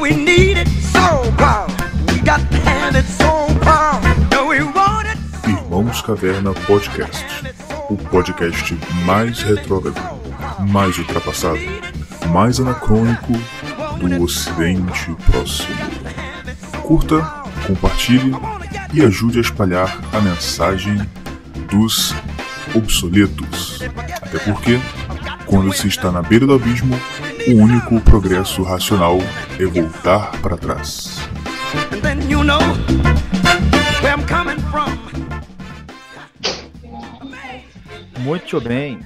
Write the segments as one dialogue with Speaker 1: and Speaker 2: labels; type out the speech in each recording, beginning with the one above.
Speaker 1: we need it so bad. We got so. No, we want it so
Speaker 2: Irmãos Caverna Podcast. O podcast mais retrógrado, mais ultrapassado, mais anacrônico do Ocidente Próximo. Curta, compartilhe e ajude a espalhar a mensagem dos obsoletos. Até porque, quando se está na beira do abismo, o único progresso racional é voltar para trás.
Speaker 3: Muito bem.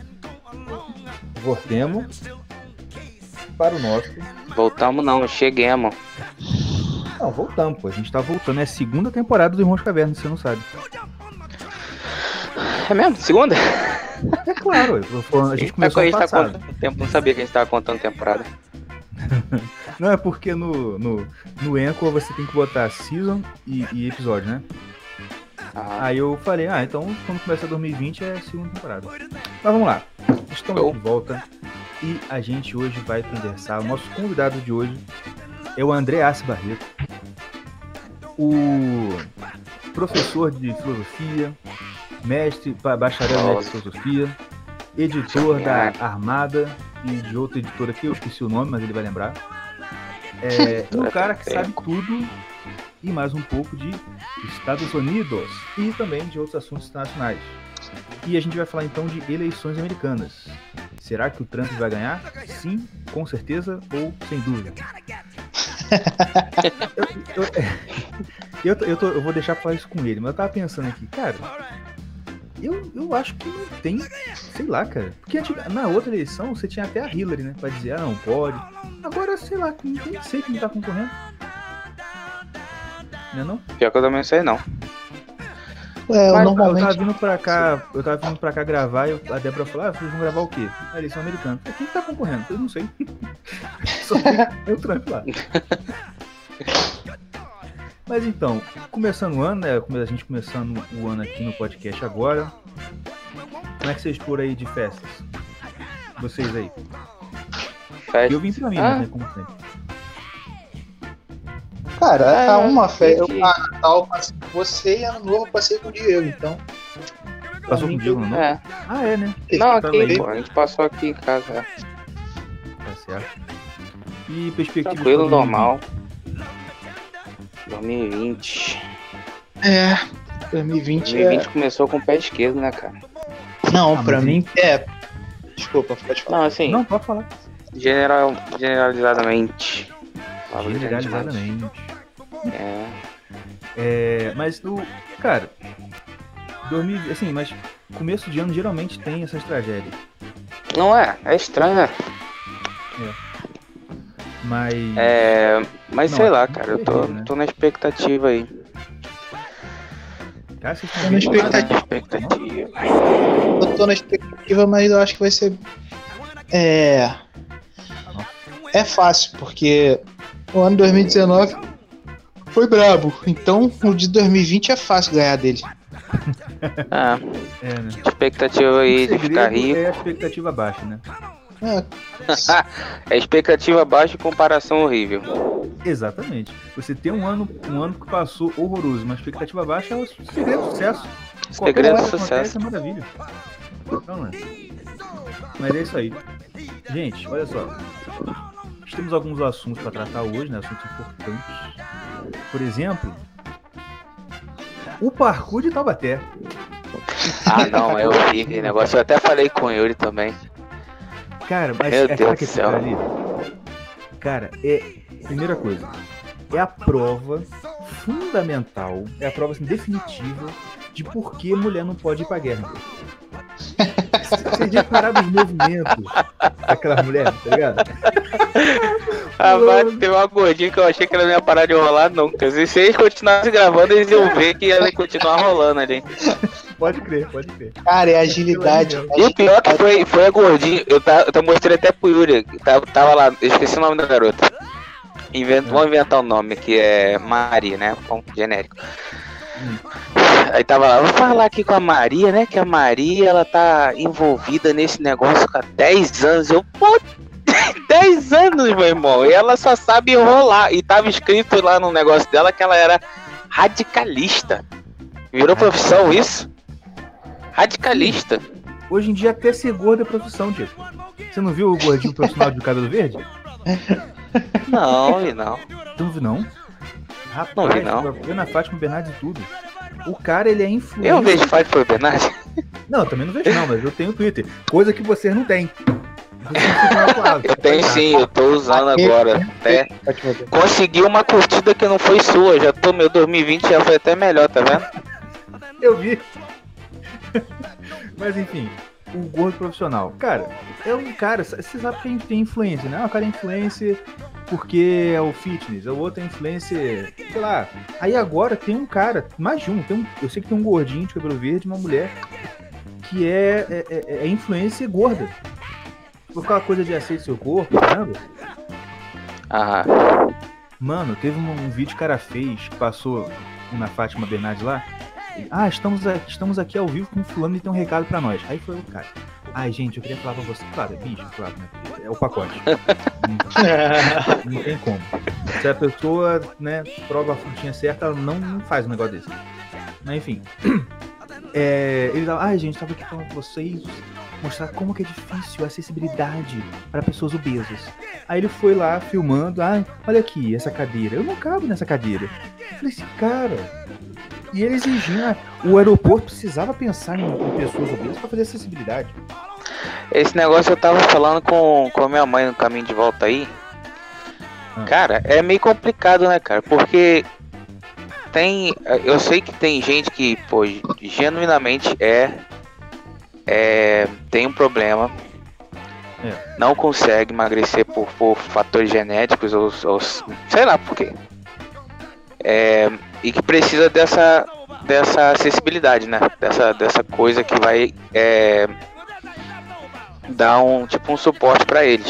Speaker 3: Voltemos para o nosso.
Speaker 4: Voltamos não, cheguemos.
Speaker 3: Não, voltamos, pô. A gente tá voltando. É a segunda temporada do Irmãos Caverna, você não sabe.
Speaker 4: É mesmo? Segunda?
Speaker 3: É claro, falando, a gente começou
Speaker 4: a
Speaker 3: ano
Speaker 4: gente tá contando tempo, não sabia que a gente tava contando temporada.
Speaker 3: Não, é porque no, no, no Anchor você tem que botar season e, e episódio, né?
Speaker 4: Ah,
Speaker 3: Aí eu falei, ah, então quando começa 2020 é a segunda temporada. Mas vamos lá. Estamos de volta e a gente hoje vai conversar. O nosso convidado de hoje é o André Assi Barreto, o professor de filosofia, mestre, ba- bacharel em filosofia, editor da Armada e de outra editora que eu esqueci o nome, mas ele vai lembrar. É um cara que sabe tudo e mais um pouco de Estados Unidos e também de outros assuntos internacionais. E a gente vai falar então de eleições americanas. Será que o Trump vai ganhar? Sim, com certeza ou sem dúvida? eu, eu- eu, eu tô- eu vou deixar falar isso com ele, mas eu tava pensando aqui, cara. Eu, eu acho que não tem, sei lá, cara. Porque antiga- na outra eleição você tinha até a Hillary, né? Pra dizer, ah, não pode. Agora, sei lá, nem sei quem tá concorrendo. Não é não?
Speaker 4: pior que eu também não sei não.
Speaker 5: É, eu
Speaker 3: Mas
Speaker 5: normalmente.
Speaker 3: Eu tava vindo pra cá, eu tava vindo pra cá gravar e eu- a Débora falou, ah, vocês vão gravar o quê? A eleição americana. Eu falei, Quem que tá concorrendo? Eu não sei. Só tem o Trump lá. Mas então, começando o ano, né? A gente começando o ano aqui no podcast agora. Como é que vocês foram aí de festas? Vocês aí.
Speaker 4: Festa.
Speaker 3: Eu vim pra mim,
Speaker 4: Ah.
Speaker 3: né? Como sempre.
Speaker 5: Cara,
Speaker 4: É,
Speaker 5: a uma festa. Eu, a Natal com você e ano novo eu passei com o Diego, então.
Speaker 3: Passou
Speaker 5: mim,
Speaker 3: contigo, não?
Speaker 4: É.
Speaker 3: Ah, é, né?
Speaker 4: Não, aqui, pô, a gente passou aqui em casa. é.
Speaker 3: Tá certo. E perspectiva
Speaker 4: Tranquilo, normal. 2020.
Speaker 5: É. 2020 é.
Speaker 4: 2020 começou com o pé esquerdo, né, cara?
Speaker 5: Não,
Speaker 3: Ah,
Speaker 5: pra mim é. Desculpa, pode falar.
Speaker 4: Não, assim,
Speaker 3: Não, pode falar.
Speaker 4: general, generalizadamente.
Speaker 3: Generalizadamente.
Speaker 4: É.
Speaker 3: É, mas o. Cara, 2000, assim, mas começo de ano geralmente tem essas tragédias.
Speaker 4: Não é, é estranho, né?
Speaker 3: Mas.
Speaker 4: É. Mas
Speaker 3: Não,
Speaker 4: sei lá,
Speaker 3: aqui
Speaker 4: cara, eu
Speaker 3: é
Speaker 4: tô,
Speaker 3: né?
Speaker 4: tô na expectativa aí.
Speaker 3: Vocês
Speaker 5: Tô na
Speaker 3: vendo
Speaker 4: na
Speaker 5: expectativa.
Speaker 4: expectativa.
Speaker 5: Eu tô na expectativa, mas eu acho que vai ser. É. É fácil, porque o ano 2019 foi brabo. Então o de 2020 é fácil ganhar dele.
Speaker 4: Ah,
Speaker 3: É, né?
Speaker 4: expectativa aí
Speaker 3: O
Speaker 4: de ficar rico.
Speaker 3: é a expectativa baixa, né?
Speaker 5: É,
Speaker 4: expectativa baixa e comparação horrível.
Speaker 3: Exatamente. Você tem um ano, um ano que passou horroroso, mas expectativa baixa é o segredo do sucesso.
Speaker 4: Segredo do sucesso.
Speaker 3: acontece É maravilha. Então, né? Mas é isso aí. Gente, olha só. Nós temos alguns assuntos para tratar hoje, né? Assuntos importantes. Por exemplo, o parkour de Taubaté.
Speaker 4: Ah, não, é horrível o negócio. Eu até falei com o Yuri também.
Speaker 3: Cara, mas
Speaker 4: Meu
Speaker 3: é
Speaker 4: Deus do céu.
Speaker 3: cara ali. Cara, é. Primeira coisa. É a prova fundamental, é a prova assim, definitiva de por que mulher não pode ir pra guerra. Vocês já pararam os movimentos daquela mulher, tá ligado?
Speaker 4: Ah, mas teve uma gordinha que eu achei que ela não ia parar de rolar nunca. Se vocês continuassem gravando, eles iam ver que ela ia continuar rolando ali.
Speaker 3: Pode crer, pode crer.
Speaker 5: cara, é agilidade.
Speaker 4: E o pior que foi, foi a gordinha. Eu, tá, eu mostrei até pro Yuri. Tava, tava lá, eu esqueci o nome da garota. Vamos inventar um nome que é Maria, né? Um genérico. Aí tava lá, vou falar aqui com a Maria, né? Que a Maria ela tá envolvida nesse negócio há 10 anos. Eu, pô, 10 10 anos, meu irmão. E ela só sabe enrolar. E tava escrito lá no negócio dela que ela era radicalista. Virou profissão isso? Radicalista.
Speaker 3: Hoje em dia até ser gordo é profissão, Diego. Você não viu o gordinho profissional de cabelo verde?
Speaker 4: Não, e não.
Speaker 3: Tu não viu, não? Rapaz,
Speaker 4: Não vi, não.
Speaker 3: eu vi na Fátima Bernardes e tudo. O cara, ele é influente.
Speaker 4: Eu vejo Fábio Bernardes.
Speaker 3: Não, eu também não vejo não, mas eu tenho Twitter. Coisa que vocês não têm.
Speaker 4: Eu tenho sim, eu tô usando agora. Até consegui uma curtida que não foi sua. Já tô, meu 2020 já foi até melhor, tá vendo?
Speaker 3: Eu vi. Mas enfim, o gordo profissional. Cara, é um cara, você sabe que a gente tem influência, né? Ah, O cara é influencer porque é o fitness, o outro é influencer, sei lá. Aí agora tem um cara, mais de um, tem um eu sei que tem um gordinho de cabelo verde, uma mulher que é, é, é, é influencer gorda. Por aquela coisa de aceite seu corpo, caramba.
Speaker 4: Ah,
Speaker 3: Mano, teve um, um vídeo que o cara fez que passou na Fátima Bernardes lá. Ah, estamos, a- estamos aqui ao vivo com o fulano e tem um recado pra nós. Aí foi o cara. Ai, gente, eu queria falar pra você. Claro, é bicho, claro, né? É o pacote. não, não tem como. Se a pessoa, né, prova a frutinha certa, ela não, não faz um negócio desse. Mas enfim. É, ele tava, ai, gente, tava aqui falando com vocês. Mostrar como que é difícil a acessibilidade para pessoas obesas. Aí ele foi lá filmando, ai, olha aqui, essa cadeira. Eu não cabo nessa cadeira. Eu falei assim, cara. E ele exigia, o aeroporto precisava pensar em, em pessoas obesas para fazer acessibilidade.
Speaker 4: esse negócio eu tava falando com, com a minha mãe no caminho de volta aí.
Speaker 3: Ah.
Speaker 4: Cara, é meio complicado, né, cara? Porque tem. Eu sei que tem gente que, pô, genuinamente é. é tem um problema.
Speaker 3: É.
Speaker 4: Não consegue emagrecer por, por fatores genéticos ou, ou sei lá por quê. É, e que precisa dessa, dessa acessibilidade, né? Dessa, dessa coisa que vai é, dar um tipo um suporte pra eles.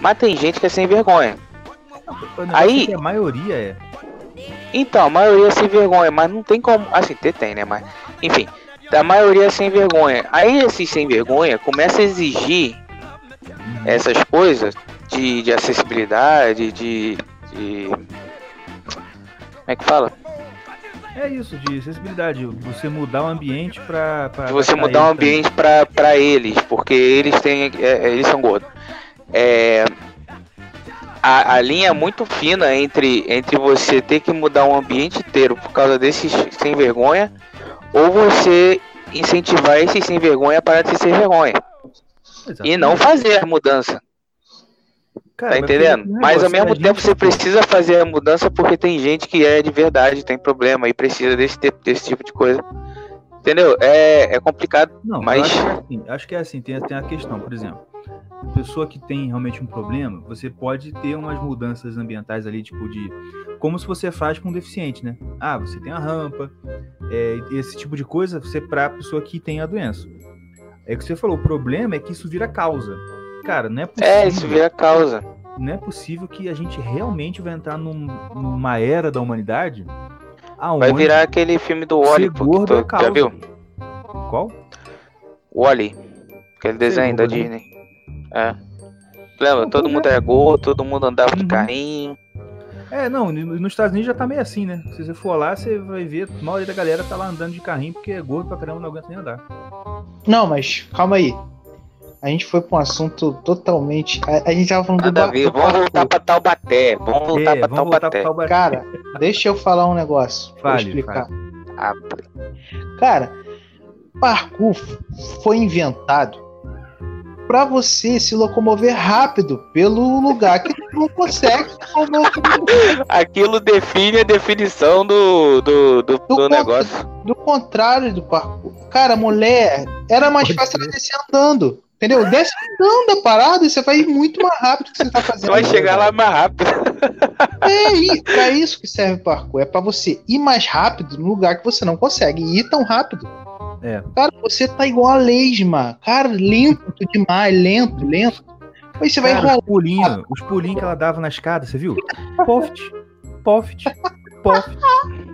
Speaker 4: Mas tem gente que é sem vergonha. Aí-
Speaker 3: é a maioria é.
Speaker 4: Então, a maioria é sem vergonha, mas não tem como. Assim, tem, né? Mas, enfim, a maioria é sem vergonha. Aí, esses sem vergonha começa a exigir essas coisas de, de acessibilidade, de, de. Como é que fala?
Speaker 3: É isso, de acessibilidade. Você mudar o ambiente pra. pra
Speaker 4: De você mudar o
Speaker 3: também.
Speaker 4: ambiente pra, pra eles, porque eles têm. é, é, eles são gordos. É, a, a linha é muito fina entre, entre você ter que mudar um ambiente inteiro por causa desses sem vergonha, ou você incentivar esses sem vergonha a parar de ser sem vergonha. E não fazer a mudança,
Speaker 3: Cara,
Speaker 4: tá entendendo? Mas ao mesmo tempo
Speaker 3: gente-
Speaker 4: você precisa fazer a mudança porque tem gente que é de verdade, tem problema e precisa desse, desse tipo de coisa. Entendeu? É, é complicado.
Speaker 3: Não,
Speaker 4: Mas-
Speaker 3: acho que é assim, acho que é assim, tem, tem a questão, por exemplo, pessoa que tem realmente um problema, você pode ter umas mudanças ambientais ali, tipo de. Como se você faz com um deficiente, né? Ah, você tem a rampa, é, esse tipo de coisa, você pra pessoa que tem a doença. É que você falou, o problema é que isso vira causa. Cara, não é possível.
Speaker 4: É, isso vira causa.
Speaker 3: Não é possível que a gente realmente vai entrar num- numa era da humanidade aonde.
Speaker 4: Vai virar aquele filme do Wally, pô, tu-
Speaker 3: é
Speaker 4: já viu?
Speaker 3: Qual?
Speaker 4: Wally. Aquele desenho da
Speaker 3: gordo.
Speaker 4: Disney. É. Lembra?
Speaker 3: Não,
Speaker 4: Todo mundo
Speaker 3: é.
Speaker 4: era gordo, todo mundo andava de
Speaker 3: Uhum.
Speaker 4: carrinho.
Speaker 3: É, não, no- nos Estados Unidos já tá meio assim, né? Se você for lá, você vai ver, a maioria da galera tá lá andando de carrinho porque é gordo pra caramba, não aguenta nem andar.
Speaker 5: Não, mas calma aí. A gente foi pra um assunto totalmente. A, a gente tava falando do,
Speaker 4: Nada ver.
Speaker 5: do
Speaker 4: Vamos voltar pra Taubaté. Vamos voltar
Speaker 3: é,
Speaker 4: pra
Speaker 3: vamos
Speaker 4: Taubaté.
Speaker 5: Cara, deixa eu falar um negócio. Pra
Speaker 3: Fale,
Speaker 5: explicar.
Speaker 4: Ah,
Speaker 5: Cara, parkour foi inventado pra você se locomover rápido pelo lugar que tu não consegue
Speaker 4: aquilo define a definição do, do, do, do
Speaker 5: Do
Speaker 4: negócio.
Speaker 5: Do contrário do parkour. Cara, mulher, era mais fácil ela descer andando. Entendeu? Desce andando a parada e você vai ir muito mais rápido que você tá fazendo.
Speaker 4: Você vai chegar lá mais rápido.
Speaker 5: É isso que serve o parkour. É pra você ir mais rápido no lugar que você não consegue ir tão rápido.
Speaker 3: É.
Speaker 5: Cara, você tá igual a lesma. Cara, lento demais, lento, lento. Aí você vai
Speaker 3: Cara,
Speaker 5: enrolar.
Speaker 3: os pulinhos, os pulinhos que ela dava na escada, você viu? Poft, poft, poft.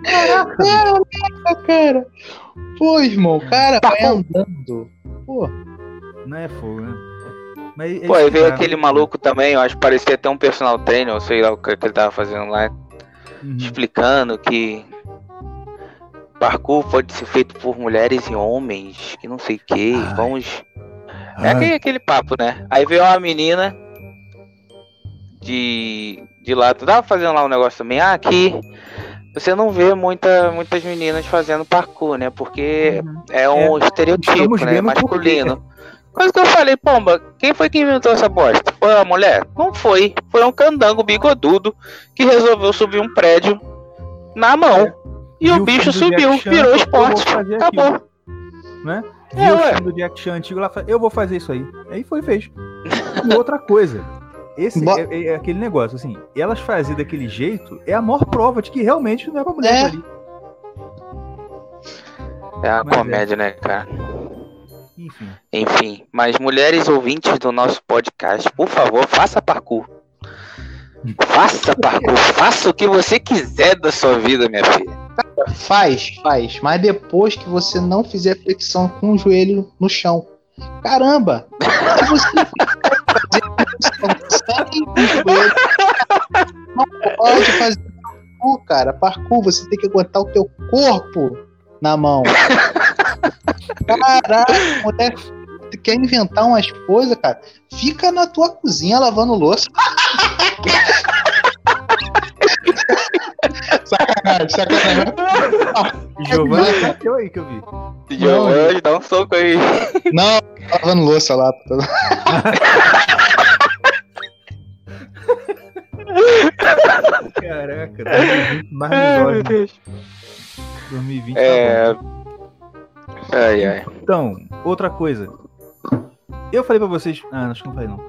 Speaker 5: Caraca, cara. Pô, irmão, cara, vai andando. Pô,
Speaker 3: Não é fogo, né? Mas é
Speaker 4: Pô, aí veio aquele
Speaker 3: né?
Speaker 4: maluco também, eu acho que parecia até um personal trainer, eu sei lá o que, ele tava fazendo lá,
Speaker 3: Uhum.
Speaker 4: explicando que parkour pode ser feito por mulheres e homens, que não sei o que, vamos. É aquele, aquele papo, né? Aí veio uma menina de, de lá, tu tava fazendo lá um negócio também, ah, aqui você não vê muita, muitas meninas fazendo parkour, né? Porque
Speaker 3: Uhum.
Speaker 4: é um estereotipo,
Speaker 3: estamos
Speaker 4: né?
Speaker 3: vendo por
Speaker 4: Coisa que eu falei, pomba, quem foi que inventou essa bosta? Foi uma mulher? Não foi. Foi um candango bigodudo que resolveu subir um prédio na mão. E
Speaker 3: Viu
Speaker 4: o bicho
Speaker 3: filme do
Speaker 4: subiu,
Speaker 3: Chan,
Speaker 4: virou esporte. Acabou.
Speaker 3: né?
Speaker 4: É,
Speaker 3: Viu o
Speaker 4: ué.
Speaker 3: filme do Jack Chan antigo lá, eu vou fazer isso aí. Aí foi e fez. E outra coisa, esse
Speaker 5: Bo-
Speaker 3: é, é aquele negócio, assim, elas fazer daquele jeito é a maior prova de que realmente não é pra mulher
Speaker 5: É.
Speaker 3: ali.
Speaker 4: É uma
Speaker 3: Mas é.
Speaker 4: comédia, né, cara?
Speaker 3: Enfim.
Speaker 4: Enfim, mas mulheres ouvintes do nosso podcast, por favor, faça parkour. Faça parkour, faça o que você quiser da sua vida, minha filha.
Speaker 5: Faz, faz. Mas depois que você não fizer flexão com o joelho no chão. Caramba! Se você fazer flexão sem o joelho, não pode fazer parkour, cara. Parkour, você tem que aguentar o teu corpo na mão. Caraca, mulher tu quer inventar umas coisas, cara? Fica na tua cozinha lavando louça. sacanagem, sacanagem.
Speaker 3: Giovanni bateu aí que eu vi.
Speaker 4: Giovanni, dá um soco aí.
Speaker 5: Não, lavando louça lá.
Speaker 3: Caraca, 2020 mais misógino. 2020 tá bom.
Speaker 4: É. Ai, ai.
Speaker 3: Então, outra coisa. Eu falei pra vocês. Ah, acho que não falei não.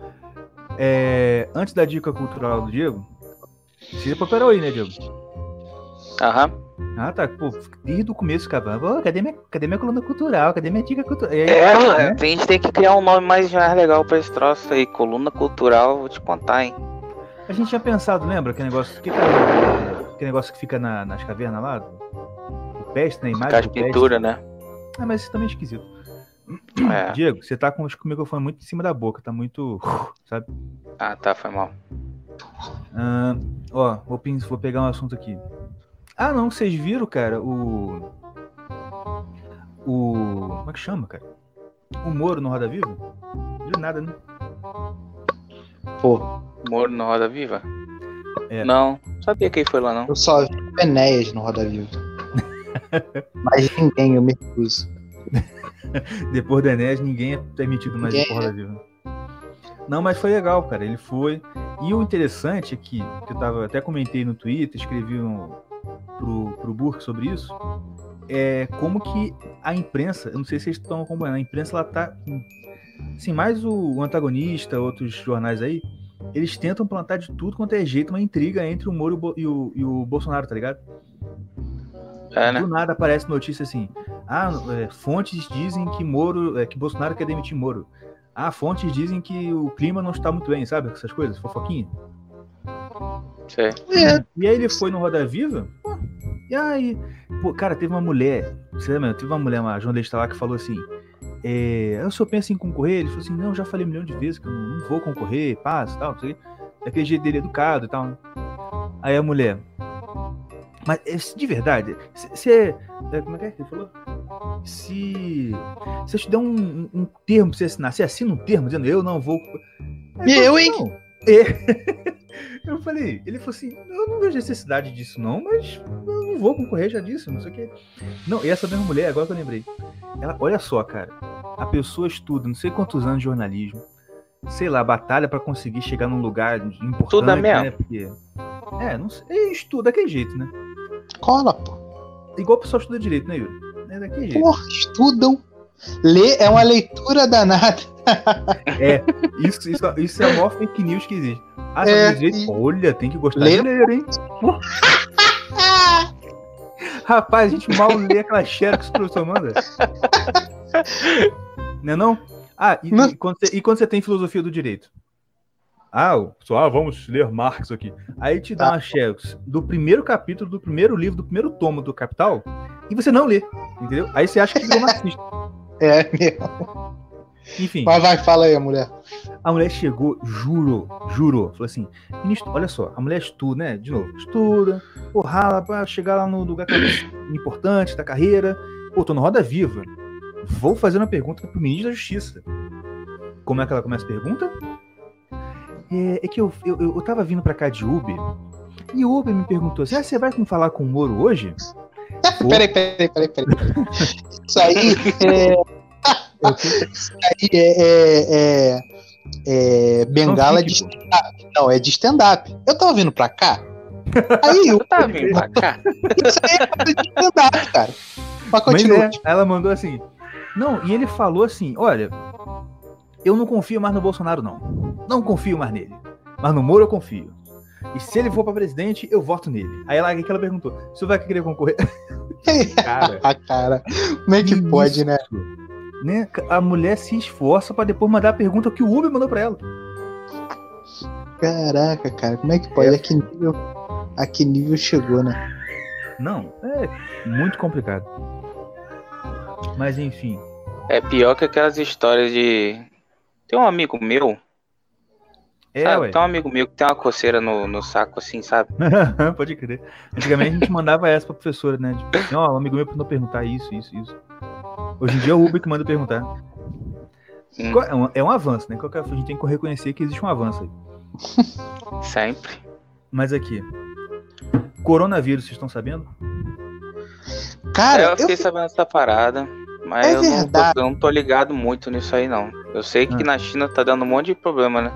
Speaker 3: É, antes da dica cultural do Diego, você preparou aí, né, Diego?
Speaker 4: Aham.
Speaker 3: Ah, tá. Pô, desde o começo, cara. Pô, cadê minha, cadê minha coluna cultural? Cadê minha dica cultural?
Speaker 4: É,
Speaker 3: né?
Speaker 4: a gente tem que criar um nome mais, mais legal pra esse troço aí. Coluna cultural, vou te contar, hein?
Speaker 3: A gente tinha pensado, lembra? Aquele negócio. Que, aquele negócio que fica na- nas cavernas lá? Do peste, na imagem. Peste.
Speaker 4: pintura, né?
Speaker 3: Ah, mas isso também é esquisito.
Speaker 4: É.
Speaker 3: Diego, você tá com, com o microfone muito em cima da boca, tá muito. Sabe?
Speaker 4: Ah, tá, foi mal.
Speaker 3: Ah, ó, vou, vou pegar um assunto aqui. Ah, não, vocês viram, cara, o. O. Como é que chama, cara? O Moro no Roda Viva? Viu nada, né?
Speaker 5: Pô,
Speaker 4: Moro no Roda Viva?
Speaker 3: É.
Speaker 4: Não, sabia quem foi lá não.
Speaker 5: eu só vi o Enéas no Roda Viva. Mas ninguém, eu me recuso.
Speaker 3: Depois do Enéas, ninguém é permitido mais
Speaker 5: Ninguém
Speaker 3: pro Roda Viva. Não, mas foi legal, cara. Ele foi. E o interessante é que, que eu tava, até comentei no Twitter, escrevi um, pro, pro Burke sobre isso, é como que a imprensa, eu não sei se vocês estão acompanhando, a imprensa ela tá. Assim, mais o, o antagonista, outros jornais aí, eles tentam plantar de tudo quanto é jeito uma intriga entre o Moro e e o, e o Bolsonaro, tá ligado?
Speaker 4: É, né?
Speaker 3: Do nada aparece notícia assim. Ah, é, fontes dizem que Moro, é, que Bolsonaro quer demitir Moro. Ah, fontes dizem que o clima não está muito bem, sabe? Essas coisas, fofoquinha.
Speaker 4: Sei.
Speaker 5: É,
Speaker 3: E aí ele foi no Roda Viva, pô, e aí, pô, cara, teve uma mulher, você lembra? Teve uma mulher, uma jornalista lá que falou assim, é, o senhor pensa em concorrer? Ele falou assim, não, já falei um milhão de vezes que eu não, não vou concorrer, passa e tal, não sei. Daquele jeito dele educado e tal. né? Aí a mulher, mas é, de verdade, você, como é que é que ele falou? Se, se eu te der um, um- termo pra você assinar, você assina um termo dizendo eu não vou... Aí
Speaker 5: E
Speaker 3: falou
Speaker 5: eu,
Speaker 3: "Não." É. Eu falei, ele falou assim, eu não vejo necessidade disso não, mas eu não vou concorrer, já disse, não sei o que. Não, e essa mesma mulher, agora que eu lembrei, ela, olha só, cara, a pessoa estuda não sei quantos anos de jornalismo, sei lá, batalha pra conseguir chegar num lugar importante,
Speaker 4: mesmo?
Speaker 3: né, porque... É, não sei, estuda daquele jeito, né?
Speaker 5: Cola, pô.
Speaker 3: Igual o pessoal estuda direito, né, Yuri? É daquele jeito.
Speaker 5: Porra, estudam. Lê é uma leitura danada.
Speaker 3: É, isso, isso, isso é a maior fake news que existe. Ah,
Speaker 5: É,
Speaker 3: direito?
Speaker 5: e-
Speaker 3: Olha, tem que gostar
Speaker 5: Lê-
Speaker 3: de ler, hein? Rapaz, a gente mal lê aquela xerox que o professor manda. Não é não? Ah, e,
Speaker 5: Não.
Speaker 3: e quando você, e quando você tem filosofia do direito? Ah, pessoal, ah, vamos ler Marx aqui. Aí te dá
Speaker 5: Tá.
Speaker 3: uma xerox do primeiro capítulo, do primeiro livro, do primeiro tomo do Capital, e você não lê, entendeu? Aí você acha que virou marxista.
Speaker 5: É mesmo.
Speaker 3: Enfim.
Speaker 5: Mas vai, fala aí, mulher.
Speaker 3: A mulher chegou, jurou, jurou. Falou assim: ministro, olha só, a mulher estuda, né? De novo, estuda, pô, rala pra chegar lá no lugar que é importante da carreira. Pô, tô no Roda Viva. Vou fazer uma pergunta pro ministro da Justiça. Como é que ela começa a pergunta? É, é que eu, eu, eu tava vindo pra cá de Uber e o Uber me perguntou assim: ah, você vai falar com o Moro hoje?
Speaker 5: Peraí, peraí, peraí, peraí. Isso aí é. Isso aí é. é, é, é bengala de stand-up. Não, é de stand-up. Eu tava vindo pra cá. Aí o.
Speaker 4: Tá vindo pra cá.
Speaker 5: Isso aí é de stand-up, cara. Mas
Speaker 3: Mas
Speaker 5: continua.
Speaker 3: é, ela mandou assim. Não, e ele falou assim: olha, eu não confio mais no Bolsonaro, não. Não confio mais nele. Mas no Moro eu confio. E se ele for pra presidente, eu voto nele. Aí ela, o que ela perguntou? Você vai querer concorrer? Cara,
Speaker 5: cara. Como é que pode, né?
Speaker 3: isso, né? A mulher se esforça pra depois mandar a pergunta que o Uber mandou pra ela.
Speaker 5: Caraca, cara. Como é que pode? A que nível, a que nível chegou, né?
Speaker 3: Não, é muito complicado. Mas enfim.
Speaker 4: É pior que aquelas histórias de. Tem um amigo meu,
Speaker 3: É,
Speaker 4: sabe?
Speaker 3: ué.
Speaker 4: Tem um amigo meu que tem uma coceira no, no saco assim, sabe?
Speaker 3: Pode crer. Antigamente a gente mandava essa pra professora, né? Tipo, assim, ó, um amigo meu mandou perguntar isso, isso, isso. Hoje em dia é o Uber que manda perguntar.
Speaker 4: Hum.
Speaker 3: Qual- É um, é um avanço, né? Qualquer- A gente tem que reconhecer que existe um avanço aí.
Speaker 4: Sempre.
Speaker 3: Mas aqui. Coronavírus, vocês estão sabendo?
Speaker 5: Cara,
Speaker 4: É, eu
Speaker 5: eu,
Speaker 4: fiquei sabendo dessa parada, mas
Speaker 5: É
Speaker 4: eu, não tô,
Speaker 5: verdade.
Speaker 4: eu não tô ligado muito nisso aí, não. Eu sei que
Speaker 3: Ah.
Speaker 4: na China tá dando um monte de problema, né?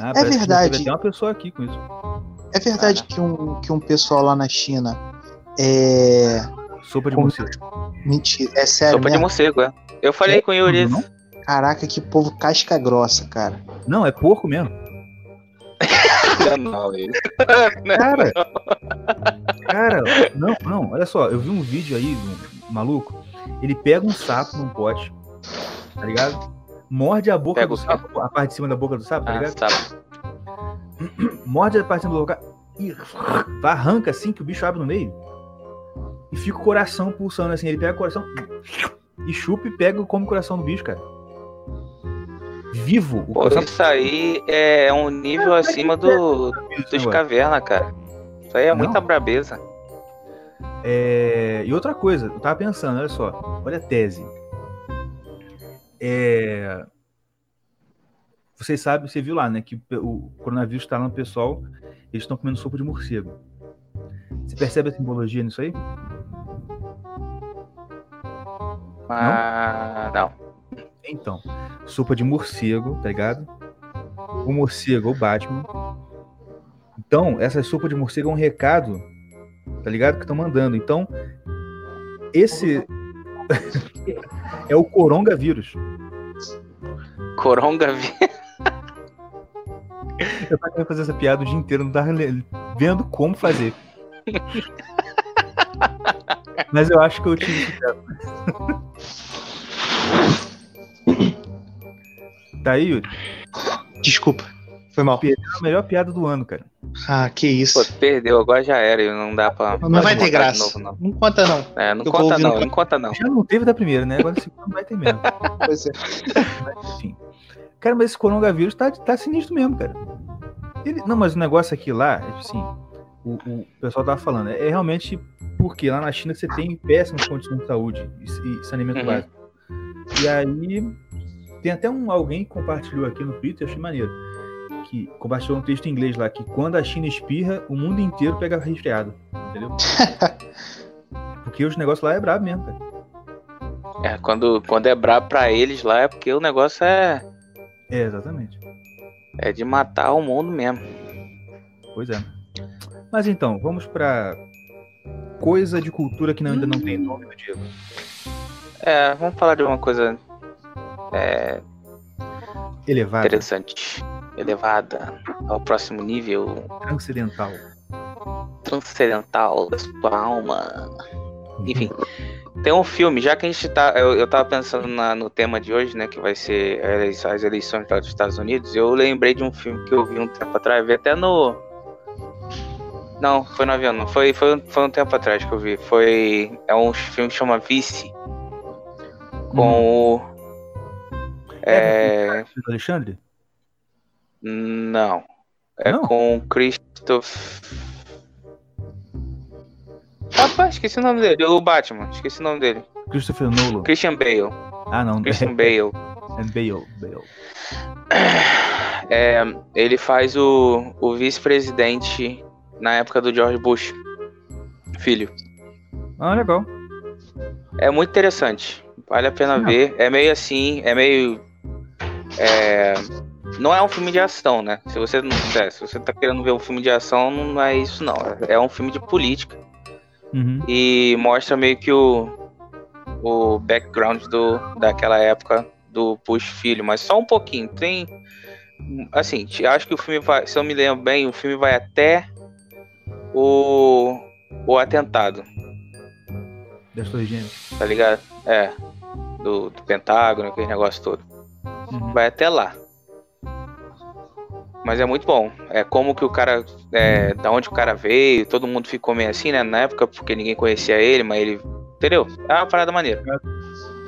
Speaker 3: Ah,
Speaker 5: É verdade.
Speaker 3: Até uma pessoa aqui com isso.
Speaker 5: é verdade que um, que um pessoal lá na China é.
Speaker 3: Sopa de
Speaker 5: Como-
Speaker 3: morcego.
Speaker 5: Mentira, é sério
Speaker 4: Sopa de
Speaker 5: mesmo?
Speaker 4: morcego, é. Eu falei
Speaker 3: É,
Speaker 4: com o Yuri.
Speaker 3: não?
Speaker 5: Caraca, que povo casca grossa, cara.
Speaker 3: Não, é porco mesmo.
Speaker 4: Não, ele.
Speaker 3: Cara, cara, não, não, olha só, eu vi um vídeo aí, um maluco, ele pega um sapo num pote, tá ligado? Morde a boca
Speaker 4: Pega
Speaker 3: do sapo, a parte de cima da boca do sapo, tá
Speaker 4: Ah,
Speaker 3: ligado?
Speaker 4: sabe.
Speaker 3: Morde a parte de cima da boca e arranca assim que o bicho abre no meio. E fica o coração pulsando assim, ele pega o coração e chupa e pega e come o coração do bicho, cara. Vivo, o
Speaker 4: Pô,
Speaker 3: coração
Speaker 4: isso aí é um nível acima do, dos cavernas, cara. Isso aí é
Speaker 3: Não.
Speaker 4: muita brabeza.
Speaker 3: É, E outra coisa, eu tava pensando, olha só, olha a tese. É, Vocês sabem, você viu lá, né, que o coronavírus tá lá no pessoal, eles estão comendo sopa de morcego. Você percebe a simbologia nisso aí?
Speaker 4: Mas não.
Speaker 3: Então, sopa de morcego, tá ligado? O morcego o Batman. Então, essa sopa de morcego é um recado, tá ligado? Que estão mandando. Então, esse é o coronavírus.
Speaker 4: Coronga vi-
Speaker 3: Eu tava querendo fazer essa piada o dia inteiro, não tava vendo como fazer. Mas eu acho que eu tive sucesso. Tá aí, Yuri?
Speaker 5: Desculpa, foi mal.
Speaker 3: É a melhor piada do ano, cara.
Speaker 5: Ah, que isso.
Speaker 4: Pô, perdeu, agora já era. e Não dá pra.
Speaker 5: Não vai ter graça.
Speaker 4: novo, não.
Speaker 5: Não conta, não.
Speaker 4: É, não
Speaker 5: Eu
Speaker 4: conta não, não conta não.
Speaker 3: Já não teve da primeira, né? Agora a segunda não vai ter mesmo.
Speaker 5: Pois é.
Speaker 3: Enfim. Cara, mas esse coronavírus tá, tá sinistro mesmo, cara. Ele- não, mas o negócio aqui lá, é tipo assim, o, o pessoal tava falando, é, realmente porque lá na China você tem péssimas condições de saúde e, e saneamento
Speaker 4: Uhum.
Speaker 3: básico. E aí, tem até um alguém que compartilhou aqui no Twitter, eu achei maneiro, que compartilhou um texto em inglês lá, que quando a China espirra, o mundo inteiro pega resfriado, entendeu? porque os negócios lá é brabo mesmo, cara.
Speaker 4: É, quando, quando é brabo pra eles lá é porque o negócio é,
Speaker 3: É, exatamente.
Speaker 4: é de matar o mundo mesmo.
Speaker 3: Pois é. Mas então, vamos pra coisa de cultura que não- ainda não tem nome Diego.
Speaker 4: É, vamos falar de uma coisa é,
Speaker 3: Elevada,
Speaker 4: interessante, elevada, ao próximo nível,
Speaker 3: transcendental.
Speaker 4: transcendental da sua alma. Enfim, tem um filme, já que a gente tá. Eu, eu tava pensando na- no tema de hoje, né? Que vai ser as eleições lá dos Estados Unidos. Eu lembrei de um filme que eu vi um tempo atrás, vi até no. Não, foi no avião, não. Foi, foi, um- foi um tempo atrás que eu vi. Foi. É um filme que chama Vice. Com o. É.
Speaker 3: Uhum. Alexandre?
Speaker 4: Não. É
Speaker 3: Não?
Speaker 4: com Christoph. Rapaz, esqueci o nome dele. O Batman, esqueci o nome dele.
Speaker 3: Christopher Nolan.
Speaker 4: Christian Bale.
Speaker 3: Ah, não.
Speaker 4: Christian Bale.
Speaker 3: É Bale. Bale.
Speaker 4: É, ele faz o, o vice-presidente na época do George Bush. Filho.
Speaker 3: Ah, legal.
Speaker 4: É muito interessante. Vale a pena
Speaker 3: Não.
Speaker 4: ver. É meio assim, é meio. é, não é um filme de ação, né? Se você não quiser, se você tá querendo ver um filme de ação, não é isso não. É um filme de política.
Speaker 3: Uhum.
Speaker 4: E mostra meio que o, o background do, daquela época do Bush filho, mas só um pouquinho. Tem. Assim, acho que o filme vai. Se eu me lembro bem, o filme vai até o. O atentado.
Speaker 3: Das Torres Gêmeas.
Speaker 4: tá ligado? É. Do, do Pentágono, aquele negócio todo.
Speaker 3: Uhum.
Speaker 4: Vai até lá. Mas é muito bom. É como que o cara. É, da onde o cara veio, todo mundo ficou meio assim, né? Na época, porque ninguém conhecia ele, mas ele. Entendeu? É uma parada maneira.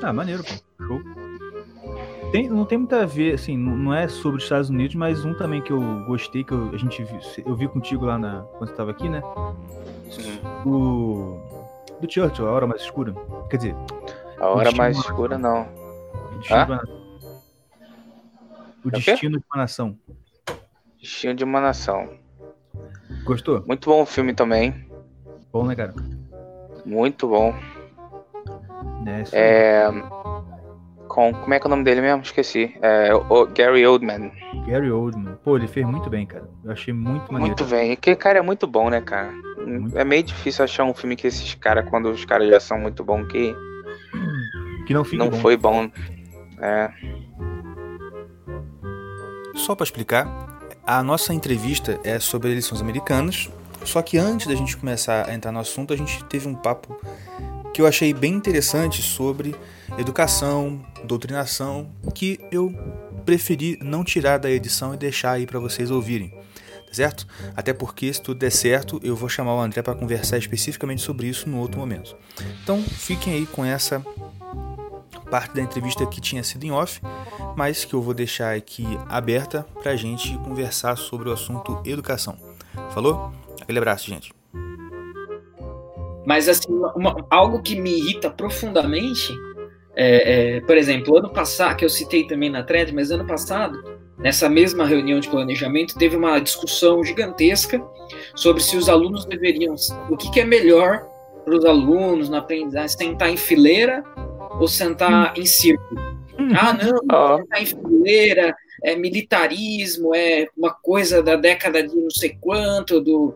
Speaker 3: Ah, maneiro, pô. Show. Tem, não tem muito a ver, assim, não é sobre os Estados Unidos, mas um também que eu gostei, que eu, a gente viu, eu vi contigo lá na, quando você tava aqui, né? O. Do Churchill, A Hora Mais Escura. Quer dizer,
Speaker 4: A hora mais escura, não.
Speaker 3: o Destino, de, uma... o
Speaker 4: É?
Speaker 3: Destino de uma Nação.
Speaker 4: Destino de uma nação.
Speaker 3: Gostou?
Speaker 4: Muito bom o filme também.
Speaker 3: Bom, né, cara?
Speaker 4: Muito bom.
Speaker 3: É, isso aí.
Speaker 4: É. Com, como é que é o nome dele mesmo? Esqueci. É, o Gary Oldman.
Speaker 3: Gary Oldman. Pô, ele fez muito bem, cara. Eu achei muito maneiro.
Speaker 4: Muito bem. Aquele cara é muito bom, né, cara?
Speaker 3: Muito.
Speaker 4: É meio difícil achar um filme que esses caras, quando os caras já são muito bons, que
Speaker 3: Que não fica
Speaker 4: não
Speaker 3: bom.
Speaker 4: foi bom. É.
Speaker 6: Só para explicar, a nossa entrevista é sobre eleições americanas. Só que antes da gente começar a entrar no assunto, a gente teve um papo que eu achei bem interessante sobre educação, doutrinação, que eu preferi não tirar da edição e deixar aí para vocês ouvirem. Tá certo? Até porque se tudo der certo, eu vou chamar o André para conversar especificamente sobre isso no outro momento. Então, fiquem aí com essa parte da entrevista que tinha sido em off, mas que eu vou deixar aqui aberta para a gente conversar sobre o assunto educação. Falou? Aquele abraço, gente.
Speaker 7: Mas assim, uma- algo que me irrita profundamente é, é, por exemplo, ano passado, que eu citei também na thread, mas ano passado, nessa mesma reunião de planejamento, teve uma discussão gigantesca sobre se os alunos deveriam. O que, que é melhor para os alunos na aprendizagem, sentar em fileira ou sentar em círculo? Ah, não,
Speaker 4: Ó.
Speaker 7: sentar em fileira, é militarismo, é uma coisa da década de não sei quanto, do.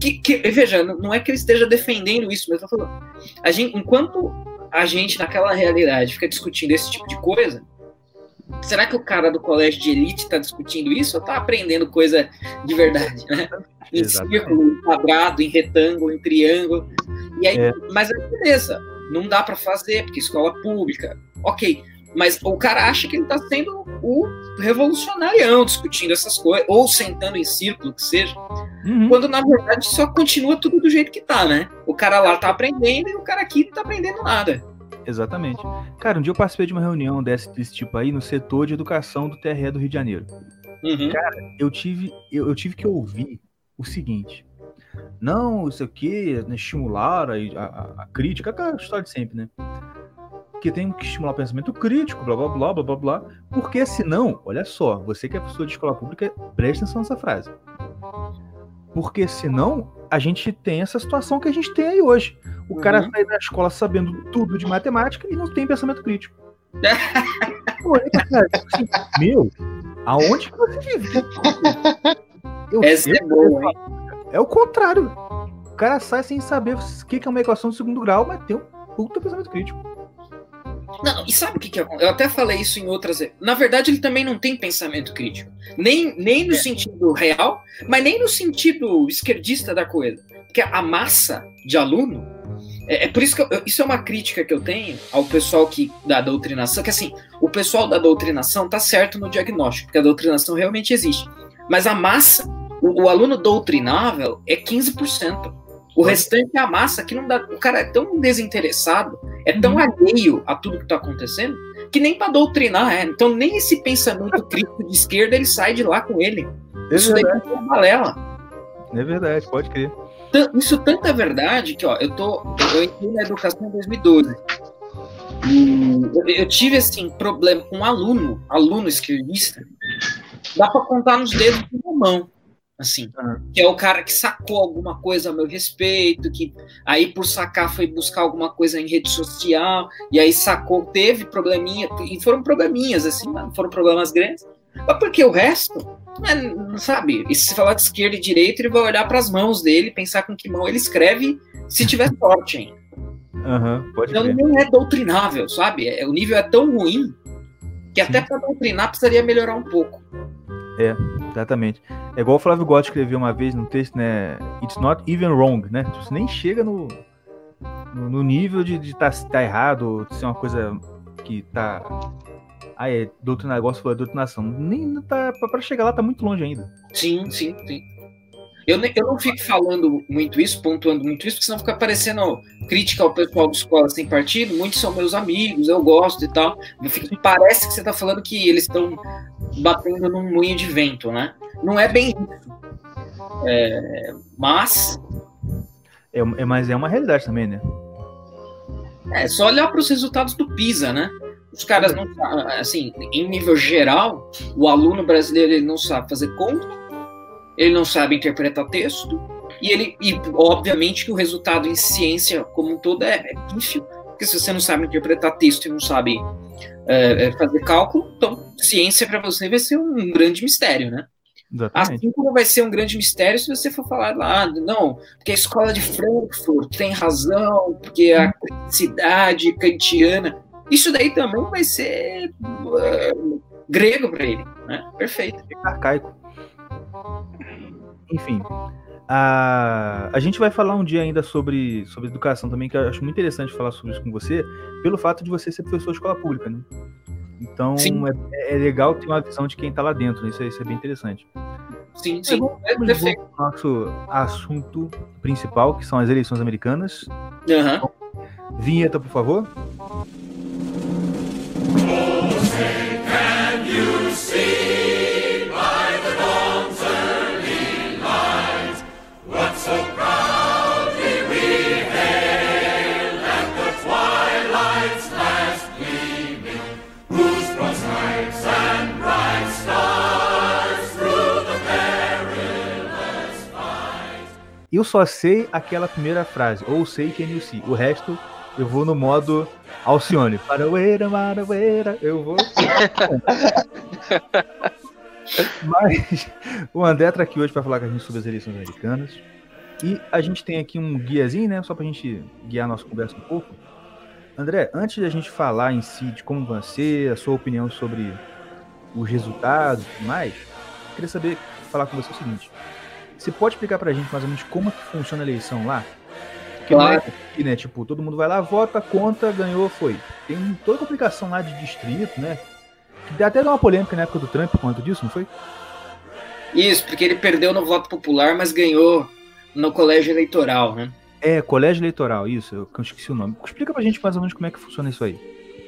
Speaker 7: Que, que, veja, não é que ele esteja defendendo isso, mas eu tô falando. A gente, enquanto a gente, naquela realidade, fica discutindo esse tipo de coisa, será que o cara do colégio de elite está discutindo isso ou está aprendendo coisa de verdade, né? Em
Speaker 3: Exatamente.
Speaker 7: círculo, em quadrado, em retângulo, em triângulo. E aí,
Speaker 3: É.
Speaker 7: Mas aí, beleza, não dá para fazer, porque escola pública. Ok, mas o cara acha que ele está sendo o revolucionário discutindo essas coisas, ou sentando em círculo, que seja
Speaker 3: Uhum.
Speaker 7: quando na verdade só continua tudo do jeito que tá, né? O cara lá tá aprendendo e o cara aqui não tá aprendendo nada.
Speaker 3: Exatamente. Cara, um dia eu participei de uma reunião desse, desse tipo aí no setor de educação do TRE do Rio de Janeiro.
Speaker 7: Uhum.
Speaker 3: Eu tive, eu, eu tive que ouvir o seguinte. Não, isso aqui, né, estimular a, a, a crítica, aquela história de sempre, né? Que tem que estimular o pensamento crítico, blá blá blá blá blá blá. Porque senão, olha só, você que é professor de escola pública, preste atenção nessa frase. Porque senão, a gente tem essa situação que a gente tem aí hoje. O cara
Speaker 7: Uhum.
Speaker 3: sai da escola sabendo tudo de matemática e não tem pensamento crítico. Pô, é, cara, assim, meu, aonde que você vive? Eu
Speaker 7: Essa
Speaker 3: sei
Speaker 7: é boa, hein?
Speaker 3: É o contrário. O cara sai sem saber o que é uma equação de segundo grau, mas tem um puta pensamento crítico.
Speaker 7: Não, e sabe o que, que é? Eu até falei isso em outras. Na verdade, ele também não tem pensamento crítico. Nem, nem no sentido real, mas nem no sentido esquerdista da coisa. Porque a massa de aluno. É, é por isso que eu- isso é uma crítica que eu tenho ao pessoal que da doutrinação, que assim, o pessoal da doutrinação tá certo no diagnóstico, porque a doutrinação realmente existe. Mas a massa, o, o aluno doutrinável é 15%. O restante é a massa que não dá. O cara é tão desinteressado, é tão alheio a tudo que está acontecendo, que nem para doutrinar, é. Então nem esse pensamento crítico de esquerda ele sai de lá com ele.
Speaker 3: É
Speaker 7: Isso daí
Speaker 3: verdade,
Speaker 7: é uma balela.
Speaker 3: é verdade, pode crer.
Speaker 7: Isso tanto é verdade que, ó, eu tô. Eu entrei na educação em 2012. E eu, tive, assim, problema com um aluno, aluno esquerdista. Dá pra contar nos dedos de uma mão. Assim,
Speaker 3: Aham.
Speaker 7: que é o cara que sacou alguma coisa a meu respeito, que aí por sacar foi buscar alguma coisa em rede social, e aí sacou, teve probleminha, e foram probleminhas, assim, não foram problemas grandes. Mas porque o resto, é, não sabe? E se falar de esquerda e direita, ele vai olhar para as mãos dele, pensar com que mão ele escreve, se tiver sorte ainda.
Speaker 3: Pode
Speaker 7: Então
Speaker 3: crer.
Speaker 7: não é doutrinável, sabe? É, o nível é tão ruim que até para doutrinar precisaria melhorar um pouco.
Speaker 3: Exatamente. É igual o Flávio Gotti escreveu uma vez no texto, né? It's not even wrong, né? Você nem chega no, no, nível de estar tá, tá errado, de ser uma coisa que tá. Ah, é doutrina, negócio foi doutrinação. Nem tá. Pra chegar lá tá muito longe ainda.
Speaker 7: Sim, sim, sim. Eu, eu não fico falando muito isso, pontuando muito isso, porque senão fica parecendo crítica ao pessoal do Escola Sem Partido. Muitos são meus amigos, eu gosto e tal. Fico- parece que você está falando que eles estão batendo num moinho de vento, né? Não é bem isso. É, mas
Speaker 3: É, é, mas é uma realidade também, né?
Speaker 7: é só olhar para os resultados do PISA, né? Os caras não assim, em nível geral, o aluno brasileiro ele não sabe fazer conta, ele não sabe interpretar texto, e ele, e obviamente que o resultado em ciência como um todo é, é pífio, porque se você não sabe interpretar texto e não sabe é, é, fazer cálculo, então ciência para você vai ser um grande mistério, né?
Speaker 3: Exatamente.
Speaker 7: Assim como vai ser um grande mistério se você for falar lá, não, porque a escola de Frankfurt tem razão, porque a criticidade kantiana. Isso daí também vai ser uh, grego para ele, né? Perfeito.
Speaker 3: arcaico. Enfim, a, a gente vai falar um dia ainda sobre, sobre educação também, que eu acho muito interessante falar sobre isso com você, pelo fato de você ser professor de escola pública, né? Então é, é legal ter uma visão de quem tá lá dentro, né? isso, é- isso é bem interessante.
Speaker 7: Sim, sim.
Speaker 3: Vamos-
Speaker 7: É
Speaker 3: Vamos
Speaker 7: perfeito.
Speaker 3: ao nosso assunto principal, que são as eleições americanas.
Speaker 7: Aham.
Speaker 3: Vinheta, por favor. Eu só sei aquela primeira frase, ou sei quem you see. O resto eu vou no modo Alcione. Paraueira, maraueira, eu vou. Mas o André tá aqui hoje para falar com a gente sobre as eleições americanas. E a gente tem aqui um guiazinho, né? Só pra gente guiar a nossa conversa um pouco. André, antes de a gente falar em si de como vai ser, a sua opinião sobre os resultados e tudo mais, eu queria saber, falar com você o seguinte. Você pode explicar pra gente mais ou menos como é que funciona a eleição lá? Porque não é
Speaker 7: Claro.
Speaker 3: aqui, né? Tipo, todo mundo vai lá, vota, conta, ganhou, foi. Tem toda a complicação lá de distrito, né? Que até deu uma polêmica na época do Trump por conta disso, não foi?
Speaker 7: Isso, porque ele perdeu no voto popular, mas ganhou no colégio eleitoral, né?
Speaker 3: É, colégio eleitoral, isso, eu eu esqueci o nome. Explica pra gente mais ou menos como é que funciona isso aí.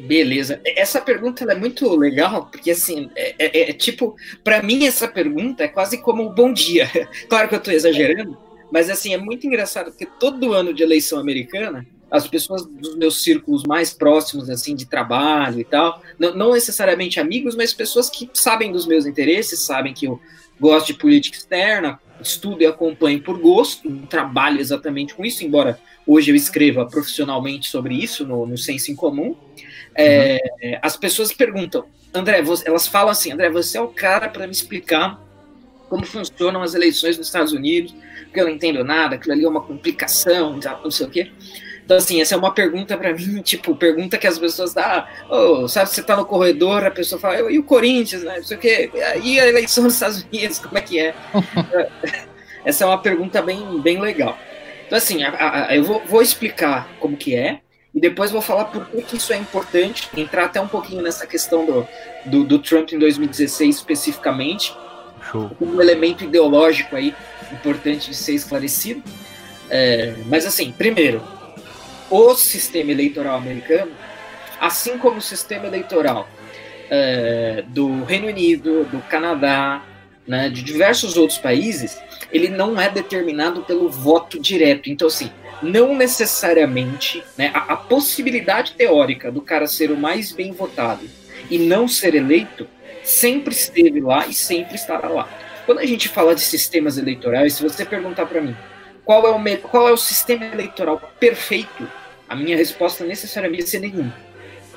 Speaker 7: Beleza. Essa pergunta é muito legal, porque assim, é, é- é tipo, para mim essa pergunta é quase como um bom dia. Claro que eu tô exagerando, mas assim, é muito engraçado, porque todo ano de eleição americana, as pessoas dos meus círculos mais próximos, assim, de trabalho e tal, não, não necessariamente amigos, mas pessoas que sabem dos meus interesses, sabem que eu gosto de política externa, estudo e acompanho por gosto, não trabalho exatamente com isso, embora hoje eu escreva profissionalmente sobre isso no, no Senso em Comum. É, as pessoas perguntam, André, você- elas falam assim, André, você é o cara para me explicar como funcionam as eleições nos Estados Unidos, porque eu não entendo nada, aquilo ali é uma complicação, não sei o quê. Então, assim, essa é uma pergunta para mim, tipo, pergunta que as pessoas dão, oh, sabe, você tá no corredor, a pessoa fala, e o Corinthians, né, não sei o quê, e a eleição nos Estados Unidos, como é que é? essa é uma pergunta bem, bem legal. Então, assim, a- a- eu vou, vou explicar como que é, e depois vou falar por que isso é importante, entrar até um pouquinho nessa questão do, do, do Trump em 2016 especificamente,
Speaker 3: Show.
Speaker 7: um elemento ideológico aí importante de ser esclarecido. É, mas assim, primeiro, o sistema eleitoral americano assim como o sistema eleitoral é, do Reino Unido, do Canadá, né, de diversos outros países, ele não é determinado pelo voto direto. Então, assim, não necessariamente né, a, a possibilidade teórica do cara ser o mais bem votado e não ser eleito sempre esteve lá e sempre estará lá. Quando a gente fala de sistemas eleitorais, se você perguntar para mim qual é, o, qual é o sistema eleitoral perfeito, a minha resposta necessariamente é ser nenhum.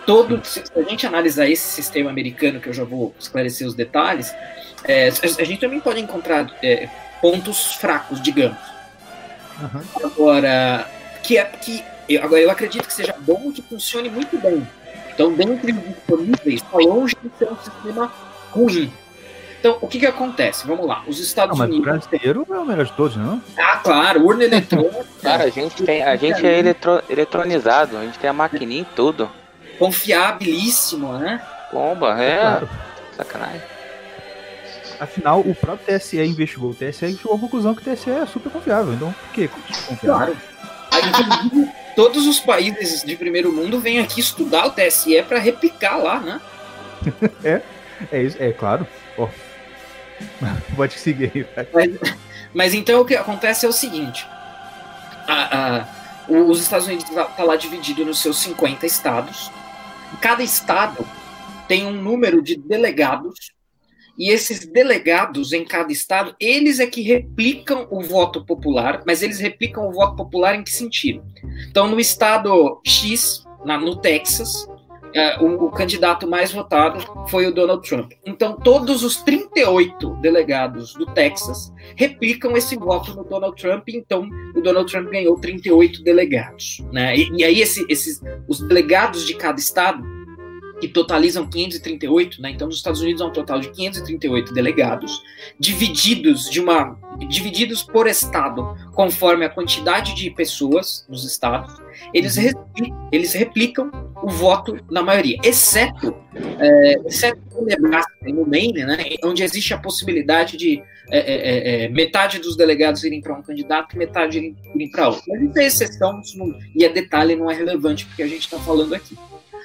Speaker 7: Todo, se a gente analisar esse sistema americano, que eu já vou esclarecer os detalhes, é, a gente também pode encontrar é, pontos fracos, digamos. Uhum. Agora, que, é, que eu, agora eu acredito que seja bom e que funcione muito bem. Então, dentre os disponíveis, está longe de ser um sistema ruim. Então, o que que acontece? Vamos lá. Os Estados
Speaker 3: não, mas
Speaker 7: Unidos.
Speaker 3: O brasileiro é o melhor de todos, não?
Speaker 7: Ah, claro, urna eletrônica.
Speaker 4: Cara, a gente, tem, a gente é eletro, eletronizado, a gente tem a maquininha e tudo.
Speaker 7: Confiabilíssimo, né?
Speaker 4: Bomba, é. Claro. Sacanagem.
Speaker 3: Afinal, o próprio TSE investigou o TSE e chegou à conclusão que o TSE é super confiável. Então, por que
Speaker 7: Claro. Aí, todos os países de primeiro mundo vêm aqui estudar o TSE para replicar lá, né?
Speaker 3: é, é isso, é claro. Oh. Pode seguir aí.
Speaker 7: Mas, mas, então o que acontece é o seguinte: a, a, os Estados Unidos está tá lá dividido nos seus 50 estados. Cada estado tem um número de delegados e esses delegados em cada estado, eles é que replicam o voto popular, mas eles replicam o voto popular em que sentido? Então, no estado X, na, no Texas, é, o, o, candidato mais votado foi o Donald Trump. Então, todos os 38 delegados do Texas replicam esse voto no Donald Trump, então o Donald Trump ganhou 38 delegados. Né? E, e aí, esse, esses, os delegados de cada estado, que totalizam 538, né? então nos Estados Unidos há um total de 538 delegados, divididos, de uma, divididos por estado, conforme a quantidade de pessoas nos estados, eles, uhum. eles replicam o voto na maioria, exceto, é, exceto no Nebraska e no Maine, né, onde existe a possibilidade de é, é, é, é metade dos delegados irem para um candidato e metade irem, irem para outro. Mas isso é exceção, isso não, e é detalhe, não é relevante porque a gente está falando aqui.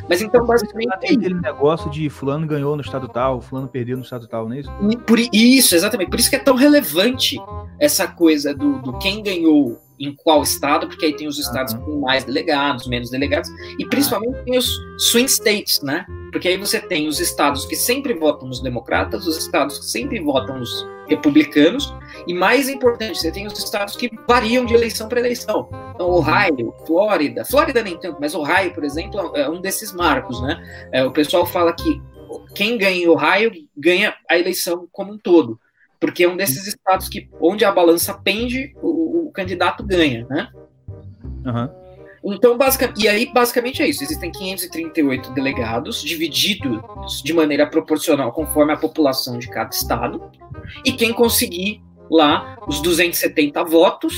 Speaker 7: Mas então, basicamente.
Speaker 3: Tem aquele negócio de fulano ganhou no estado tal, fulano perdeu no estado tal, não é isso?
Speaker 7: Por isso, exatamente. Por isso que é tão relevante essa coisa do, do quem ganhou em qual estado, porque aí tem os estados uhum. com mais delegados, menos delegados, e principalmente tem os swing states, né? Porque aí você tem os estados que sempre votam nos democratas, os estados que sempre votam nos republicanos, e mais importante, você tem os estados que variam de eleição para eleição. Então, Ohio, Flórida, Flórida nem tanto, mas Ohio, por exemplo, é um desses marcos, né? É, o pessoal fala que quem ganha em Ohio ganha a eleição como um todo, porque é um desses estados que, onde a balança pende, o, o candidato ganha, né?
Speaker 3: Uhum.
Speaker 7: Então, e aí, basicamente é isso. Existem 538 delegados, divididos de maneira proporcional conforme a população de cada estado. E quem conseguir lá os 270 votos,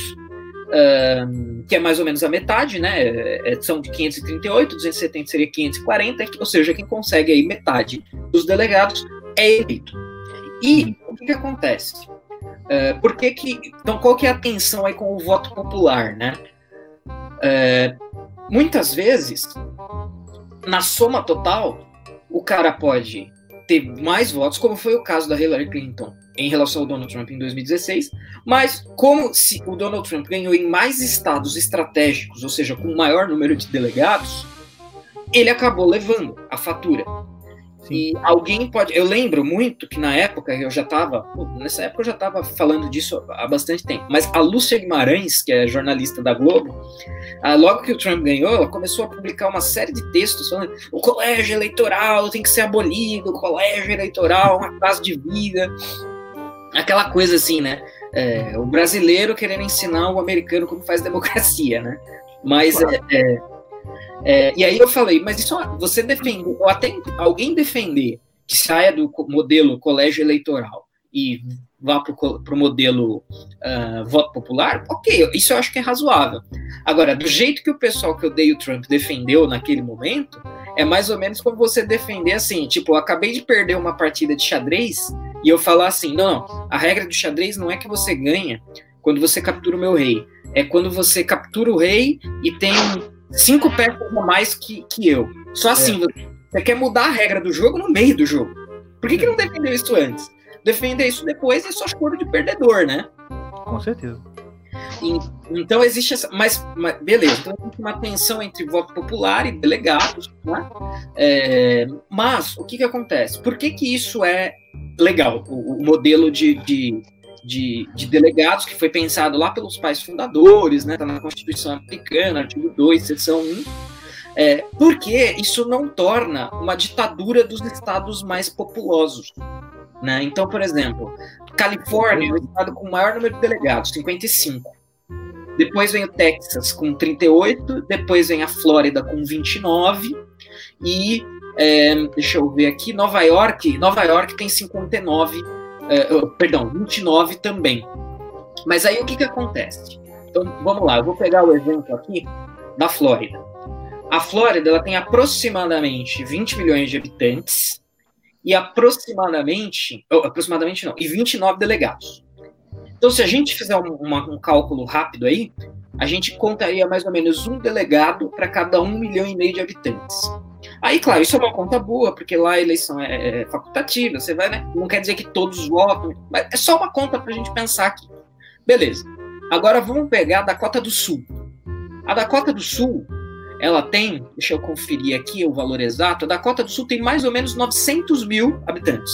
Speaker 7: uh, que é mais ou menos a metade, né? É são de 538, 270 seria 540, ou seja, quem consegue aí metade dos delegados é eleito. E o que, que acontece? Uh, por que que, então, qual que é a tensão aí com o voto popular, né? É, muitas vezes, na soma total, o cara pode ter mais votos, como foi o caso da Hillary Clinton em relação ao Donald Trump em 2016, mas como se o Donald Trump ganhou em mais estados estratégicos, ou seja, com maior número de delegados, ele acabou levando a fatura. E alguém pode. Eu lembro muito que na época eu já estava. Nessa época eu já estava falando disso há bastante tempo. Mas a Lúcia Guimarães, que é jornalista da Globo, logo que o Trump ganhou, ela começou a publicar uma série de textos falando o colégio eleitoral tem que ser abolido, o colégio eleitoral é uma classe de vida. Aquela coisa assim, né? É, o brasileiro querendo ensinar o americano como faz democracia, né? Mas claro. é, é é, e aí eu falei, mas isso você defende, ou até alguém defender que saia do modelo colégio eleitoral e vá para o modelo uh, voto popular, ok, isso eu acho que é razoável. Agora, do jeito que o pessoal que odeia o Trump defendeu naquele momento, é mais ou menos como você defender assim, tipo, eu acabei de perder uma partida de xadrez e eu falar assim, não, a regra do xadrez não é que você ganha quando você captura o meu rei, é quando você captura o rei e tem cinco peças a mais que, que eu. Só assim, você quer mudar a regra do jogo no meio do jogo. Por que, que não defendeu isso antes? Defender isso depois é só choro de perdedor, né?
Speaker 3: Com certeza.
Speaker 7: E, então existe essa. Mas, mas, beleza, então existe uma tensão entre voto popular e delegados, né? É, mas o que, que acontece? Por que, que isso é legal? O, o modelo de, de, de, de, delegados que foi pensado lá pelos pais fundadores, né? Tá na Constituição Americana, artigo 2, seção 1. É, porque isso não torna uma ditadura dos estados mais populosos. Né? Então, por exemplo, Califórnia é o estado com o maior número de delegados, 55. Depois vem o Texas com 38, depois vem a Flórida com 29 e é, deixa eu ver aqui, Nova York, Nova York tem 59, é, perdão, 29 também. Mas aí o que que acontece? Então vamos lá, eu vou pegar o exemplo aqui da Flórida. A Flórida ela tem aproximadamente 20 milhões de habitantes e aproximadamente, oh, aproximadamente não, e 29 delegados. Então, se a gente fizer um, uma, um cálculo rápido aí, a gente contaria mais ou menos um delegado para cada um milhão e meio de habitantes. Aí, claro, isso é uma conta boa, porque lá a eleição é, é facultativa, você vai, né? Não quer dizer que todos votam, mas é só uma conta para a gente pensar aqui. Beleza. Agora vamos pegar a Dakota do Sul. A Dakota do Sul, ela tem, deixa eu conferir aqui o valor exato, a Dakota do Sul tem mais ou menos 900 mil habitantes.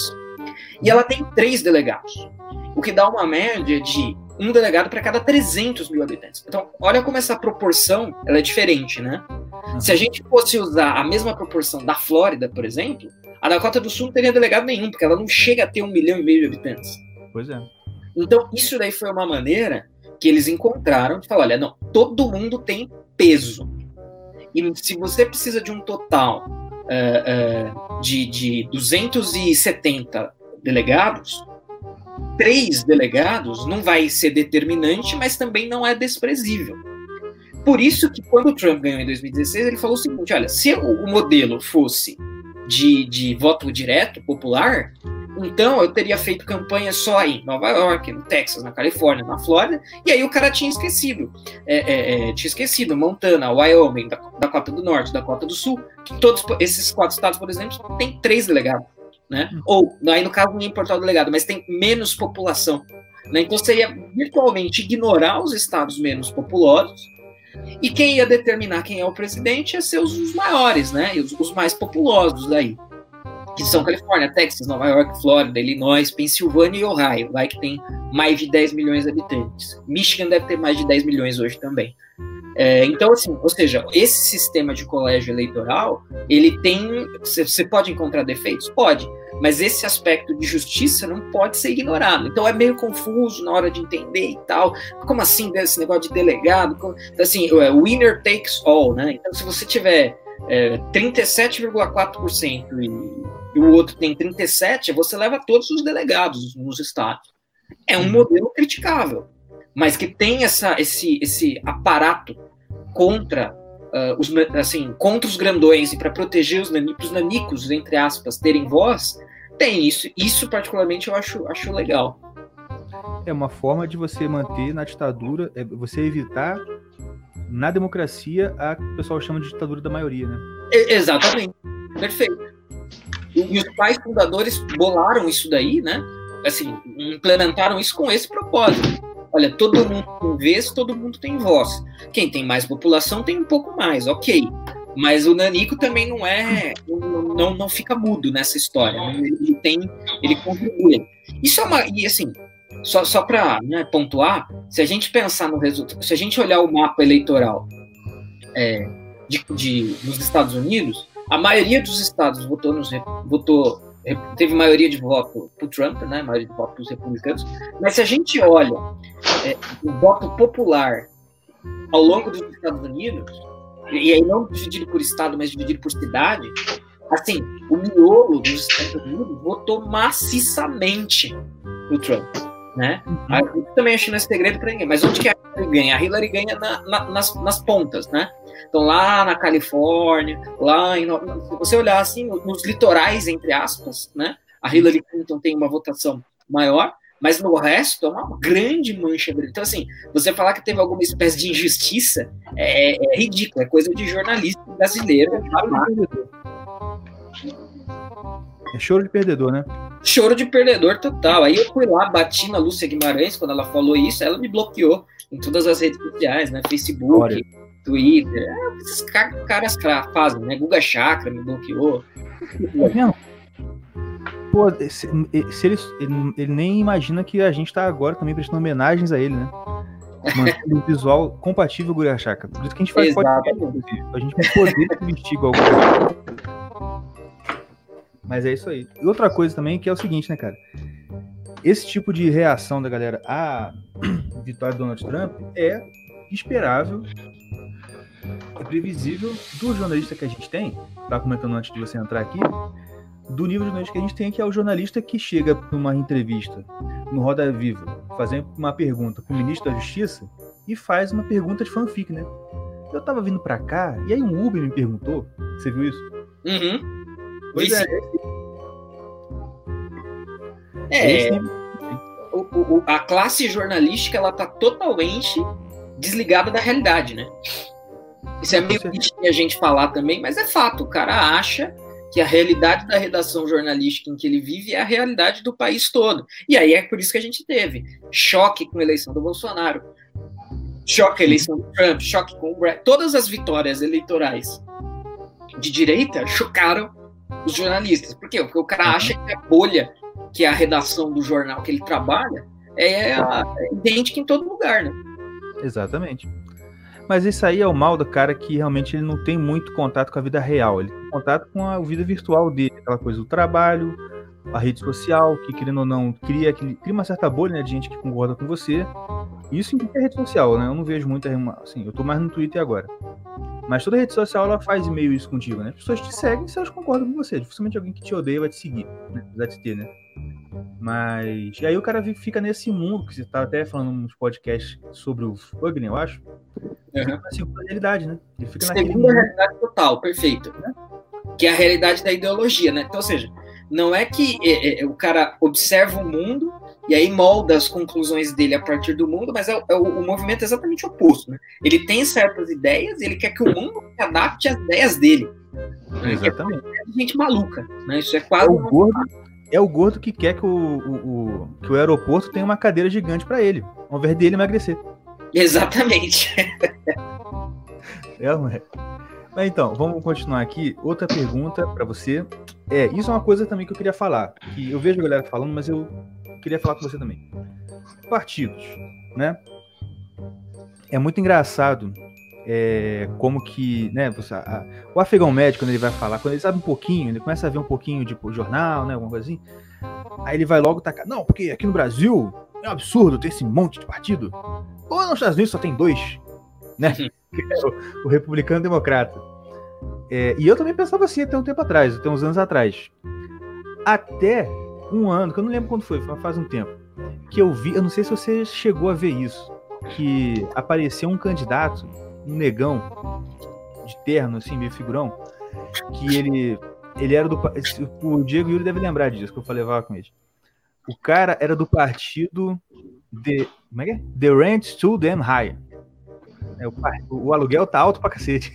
Speaker 7: E ela tem três delegados o que dá uma média de um delegado para cada 300 mil habitantes. Então, olha como essa proporção ela é diferente, né? Uhum. Se a gente fosse usar a mesma proporção da Flórida, por exemplo, a Dakota do Sul não teria delegado nenhum, porque ela não chega a ter um milhão e meio de habitantes.
Speaker 3: Pois é.
Speaker 7: Então, isso daí foi uma maneira que eles encontraram de falar: olha, não, todo mundo tem peso. E se você precisa de um total uh, uh, de, de 270 delegados, três delegados não vai ser determinante, mas também não é desprezível. Por isso que quando o Trump ganhou em 2016, ele falou o seguinte: olha, se o modelo fosse de, de voto direto, popular, então eu teria feito campanha só em Nova York, no Texas, na Califórnia, na Flórida, e aí o cara tinha esquecido. É, é, é, tinha esquecido Montana, Wyoming, Dakota do Norte, Dakota do Sul, que todos esses quatro estados, por exemplo, têm três delegados né? Hum. Ou, aí no caso não ia importar o delegado, mas tem menos população. Né? Então seria virtualmente ignorar os estados menos populosos e quem ia determinar quem é o presidente ia ser os, os maiores, né? Os, os, mais populosos daí. Que são Califórnia, Texas, Nova York, Flórida, Illinois, Pensilvânia e Ohio, vai que tem mais de 10 milhões de habitantes. Michigan deve ter mais de 10 milhões hoje também. É, então, assim, ou seja, esse sistema de colégio eleitoral, ele tem. Você pode encontrar defeitos? Pode. Mas esse aspecto de justiça não pode ser ignorado. Então é meio confuso na hora de entender e tal. Como assim esse negócio de delegado? Como, então, assim, é, winner takes all, né? Então, se você tiver é, 37,4% e, e o outro tem 37%, você leva todos os delegados nos estados. É um uhum. modelo criticável mas que tem essa, esse, esse aparato contra uh, os, assim, contra os grandões e para proteger os, nani, os nanicos, entre aspas, terem voz, tem isso. Isso, particularmente, eu acho, acho legal.
Speaker 3: É uma forma de você manter na ditadura, é você evitar na democracia a que o pessoal chama de ditadura da maioria, né?
Speaker 7: exatamente. Perfeito. E, os pais fundadores bolaram isso daí, né? Assim, implementaram isso com esse propósito Olha, todo mundo tem vez, todo mundo tem voz. Quem tem mais população tem um pouco mais, ok. Mas o Nanico também não é. Não, não fica mudo nessa história. Ele tem. Ele contribui. Isso é uma. E assim, só, só para né, pontuar, se a gente pensar no resultado, se a gente olhar o mapa eleitoral é, de, de, nos Estados Unidos, a maioria dos estados votou, nos, votou teve maioria de voto para o Trump, né, maioria de voto para os republicanos, mas se a gente olha é, o voto popular ao longo dos Estados Unidos, e aí não dividido por estado, mas dividido por cidade, assim, o miolo dos Estados Unidos votou maciçamente o Trump, né? Uhum. também acho que não é segredo para ninguém, mas onde que a Hillary ganha? A Hillary ganha na, na, nas, nas pontas, né? Então, lá na Califórnia, lá em. Se você olhar assim, nos litorais, entre aspas, né? A Hillary Clinton tem uma votação maior, Mas no resto é uma grande mancha branca. Então, assim, você falar que teve alguma espécie de injustiça é, é ridículo, é coisa de jornalista brasileiro.
Speaker 3: É choro de perdedor, né?
Speaker 7: Choro de perdedor total. Aí eu fui lá, bati na Lúcia Guimarães quando ela falou isso, ela me bloqueou em todas as redes sociais, né? Facebook, Olha. Twitter. É, esses caras fazem, né? Guga Chakra me bloqueou.
Speaker 3: Tá Pô, se, se ele, ele, ele, nem imagina que a gente tá agora também prestando homenagens a ele, né? Mantendo um visual compatível com o Guga Chakra. Por isso que a gente faz podcast, inclusive. A gente poder se vestir igual o Mas é isso aí. E outra coisa também que é o seguinte, né, cara? Esse tipo de reação da galera à vitória do Donald Trump é esperável e previsível do jornalista que a gente tem. Tá comentando antes de você entrar aqui. Do nível de jornalista que a gente tem, que é o jornalista que chega para uma entrevista no Roda Viva, fazendo uma pergunta para o ministro da Justiça e faz uma pergunta de fanfic, né? Eu tava vindo para cá e aí um Uber me perguntou. Você viu isso?
Speaker 7: Uhum. Pois é. É. é o, o, a classe jornalística ela tá totalmente desligada da realidade, né? Isso é meio que a gente falar também, mas é fato. O cara acha que a realidade da redação jornalística em que ele vive é a realidade do país todo. E aí é por isso que a gente teve choque com a eleição do Bolsonaro, choque com a eleição do Trump, choque com o Brett. Todas as vitórias eleitorais de direita chocaram os jornalistas. Por quê? Porque o cara acha que a bolha, que é a redação do jornal que ele trabalha, é, é idêntica em todo lugar, né?
Speaker 3: Exatamente. Mas isso aí é o mal do cara que realmente ele não tem muito contato com a vida real. Ele tem contato com a vida virtual dele, aquela coisa do trabalho, a rede social, que querendo ou não, cria, cria uma certa bolha né, de gente que concorda com você. Isso em qualquer rede social, né? Eu não vejo muita. Assim, eu tô mais no Twitter agora. Mas toda rede social ela faz meio isso contigo, né? As pessoas te seguem se elas concordam com você. Dificilmente alguém que te odeia vai te seguir, né? Apesar de ter, né? Mas. E aí o cara fica nesse mundo, que você tá até falando nos podcasts sobre o Fugner, eu acho. Uhum. Na segunda realidade, né?
Speaker 7: Ele fica segunda realidade total, perfeito. Né? Que é a realidade da ideologia, né? Então, ou seja, não é que é, é, o cara observa o mundo e aí molda as conclusões dele a partir do mundo, mas é, é o, o, movimento é exatamente oposto. Né? Ele tem certas ideias e ele quer que o mundo se adapte às ideias dele.
Speaker 3: Exatamente.
Speaker 7: É gente maluca. Né? Isso é quase. É
Speaker 3: o, gordo, é o gordo que quer que o, o, que o aeroporto tenha uma cadeira gigante para ele, ao invés dele emagrecer.
Speaker 7: Exatamente.
Speaker 3: é, é. Mas então, vamos continuar aqui. Outra pergunta para você. É, isso é uma coisa também que eu queria falar. Que eu vejo a galera falando, mas eu queria falar com você também. Partidos, né? É muito engraçado é, como que, né, você, a, o afegão médico, quando ele vai falar, quando ele sabe um pouquinho, ele começa a ver um pouquinho de tipo, jornal, né, alguma coisa assim, aí ele vai logo tacar, não, porque aqui no Brasil é um absurdo ter esse monte de partido. Ou nos Estados Unidos só tem dois, né? É o, o republicano e o democrata. É, e eu também pensava assim até um tempo atrás, até uns anos atrás. Até um ano, que eu não lembro quando foi, faz um tempo, que eu vi, eu não sei se você chegou a ver isso, que apareceu um candidato, um negão, de terno, assim, meio figurão, que ele, ele era do. O Diego Yuri deve lembrar disso, que eu falei com ele. O cara era do partido The, como é que é? The Rent Too Damn High. É, o, o aluguel tá alto pra cacete.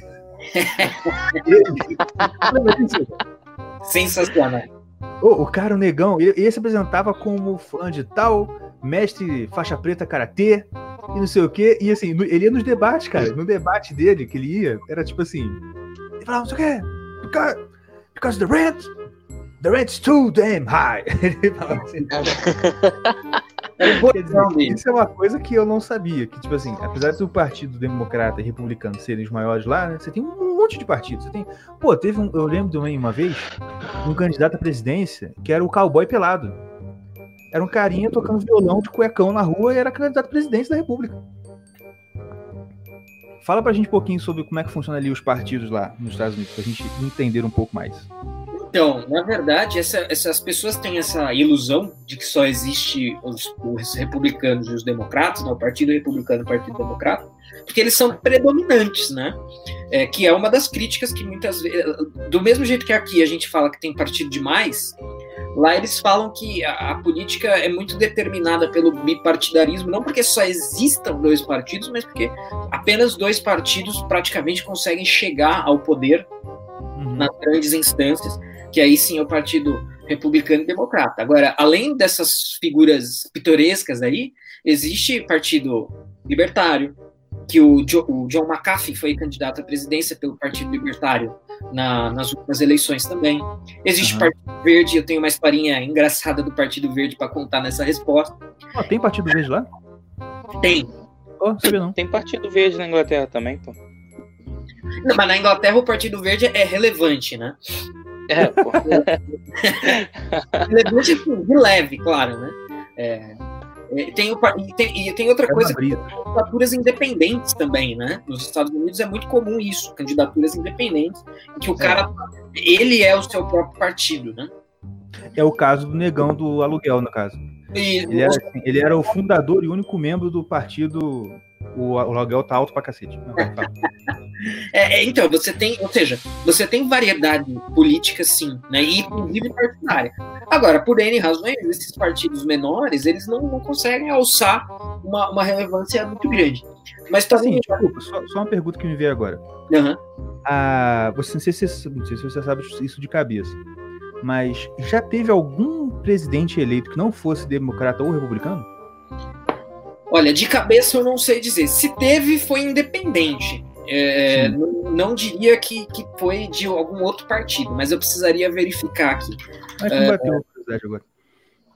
Speaker 7: Sensacional.
Speaker 3: O, o cara, o negão, ele, ele, se apresentava como fã de tal, mestre faixa preta karatê e não sei o quê. E assim, ele ia nos debates, cara. No debate dele, que ele ia, era tipo assim: ele falava, não sei o quê, because, because the rent, the rent's too damn high. ele falava assim. dizer, isso é uma coisa que eu não sabia. Que, tipo assim, apesar do Partido Democrata e Republicano serem os maiores lá, né, você tem um monte de partidos. Você tem. Pô, teve um. Eu lembro também uma vez um candidato à presidência que era o cowboy pelado. Era um carinha tocando violão de cuecão na rua e era candidato à presidência da República. Fala pra gente um pouquinho sobre como é que funciona ali os partidos lá nos Estados Unidos, pra gente entender um pouco mais.
Speaker 7: Então, na verdade, essa, essas pessoas têm essa ilusão de que só existe os, os republicanos e os democratas, né, o Partido Republicano e o Partido Democrata, porque eles são predominantes, né? É, que é uma das críticas que muitas vezes, do mesmo jeito que aqui a gente fala que tem partido demais, lá eles falam que a, a, política é muito determinada pelo bipartidarismo, não porque só existam dois partidos, mas porque apenas dois partidos praticamente conseguem chegar ao poder uhum. nas grandes instâncias, que aí sim é o partido republicano e democrata. Agora, além dessas figuras pitorescas aí, existe partido libertário, que o, jo, o John McAfee foi candidato à presidência pelo Partido Libertário na, nas últimas eleições também. Existe uhum. Partido Verde, eu tenho uma historinha engraçada do Partido Verde para contar nessa resposta.
Speaker 3: Oh, tem Partido Verde lá?
Speaker 7: Tem.
Speaker 4: Oh, sabia não. Tem Partido Verde na Inglaterra também, pô.
Speaker 7: Não, mas na Inglaterra o Partido Verde é relevante, né? É, pô. relevante assim, de leve, claro, né? É, é, tem, e, tem, e tem outra é coisa, candidaturas independentes também, né? Nos Estados Unidos é muito comum isso, candidaturas independentes, em que o é. cara, ele é o seu próprio partido, né?
Speaker 3: É o caso do negão do aluguel, no caso. E, ele, era, assim, ele era o fundador e único membro do partido. O, o aluguel tá alto pra cacete.
Speaker 7: É, é, então, você tem, ou seja, você tem variedade política, sim, né? E inclusive partidária. Agora, por N razões, esses partidos menores, eles não, não conseguem alçar uma, uma relevância muito grande. Mas
Speaker 3: tá assim, desculpa, só, só, uma pergunta que me veio agora.
Speaker 7: Uhum.
Speaker 3: Ah, você, não, sei se, não sei se você sabe isso de cabeça, mas já teve algum presidente eleito que não fosse democrata ou republicano?
Speaker 7: Olha, de cabeça eu não sei dizer. Se teve, foi independente. É, não, não, diria que, que foi de algum outro partido, mas eu precisaria verificar aqui. Mas é, agora.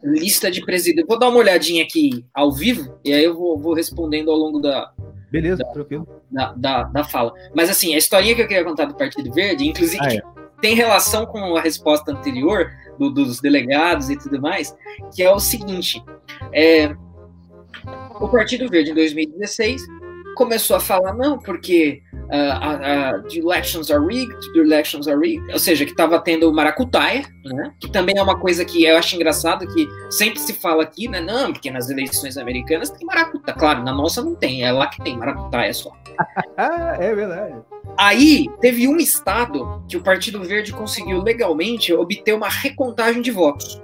Speaker 7: Lista de presidentes. Vou dar uma olhadinha aqui ao vivo e aí eu vou, vou respondendo ao longo da.
Speaker 3: Beleza,
Speaker 7: da,
Speaker 3: tranquilo.
Speaker 7: Da, da, da, fala. Mas assim, a historinha que eu queria contar do Partido Verde, inclusive, ah, é. tem relação com a resposta anterior do, dos delegados e tudo mais, que é o seguinte: é, o Partido Verde em 2016 começou a falar, não, porque uh, uh, the elections are rigged, the elections are rigged, ou seja, que estava tendo maracutaia, né? Que também é uma coisa que eu acho engraçado que sempre se fala aqui, né? Não, porque nas eleições americanas tem maracutaia. Claro, na nossa não tem, é lá que tem maracutaia só.
Speaker 3: é verdade.
Speaker 7: Aí teve um estado que o Partido Verde conseguiu legalmente obter uma recontagem de votos.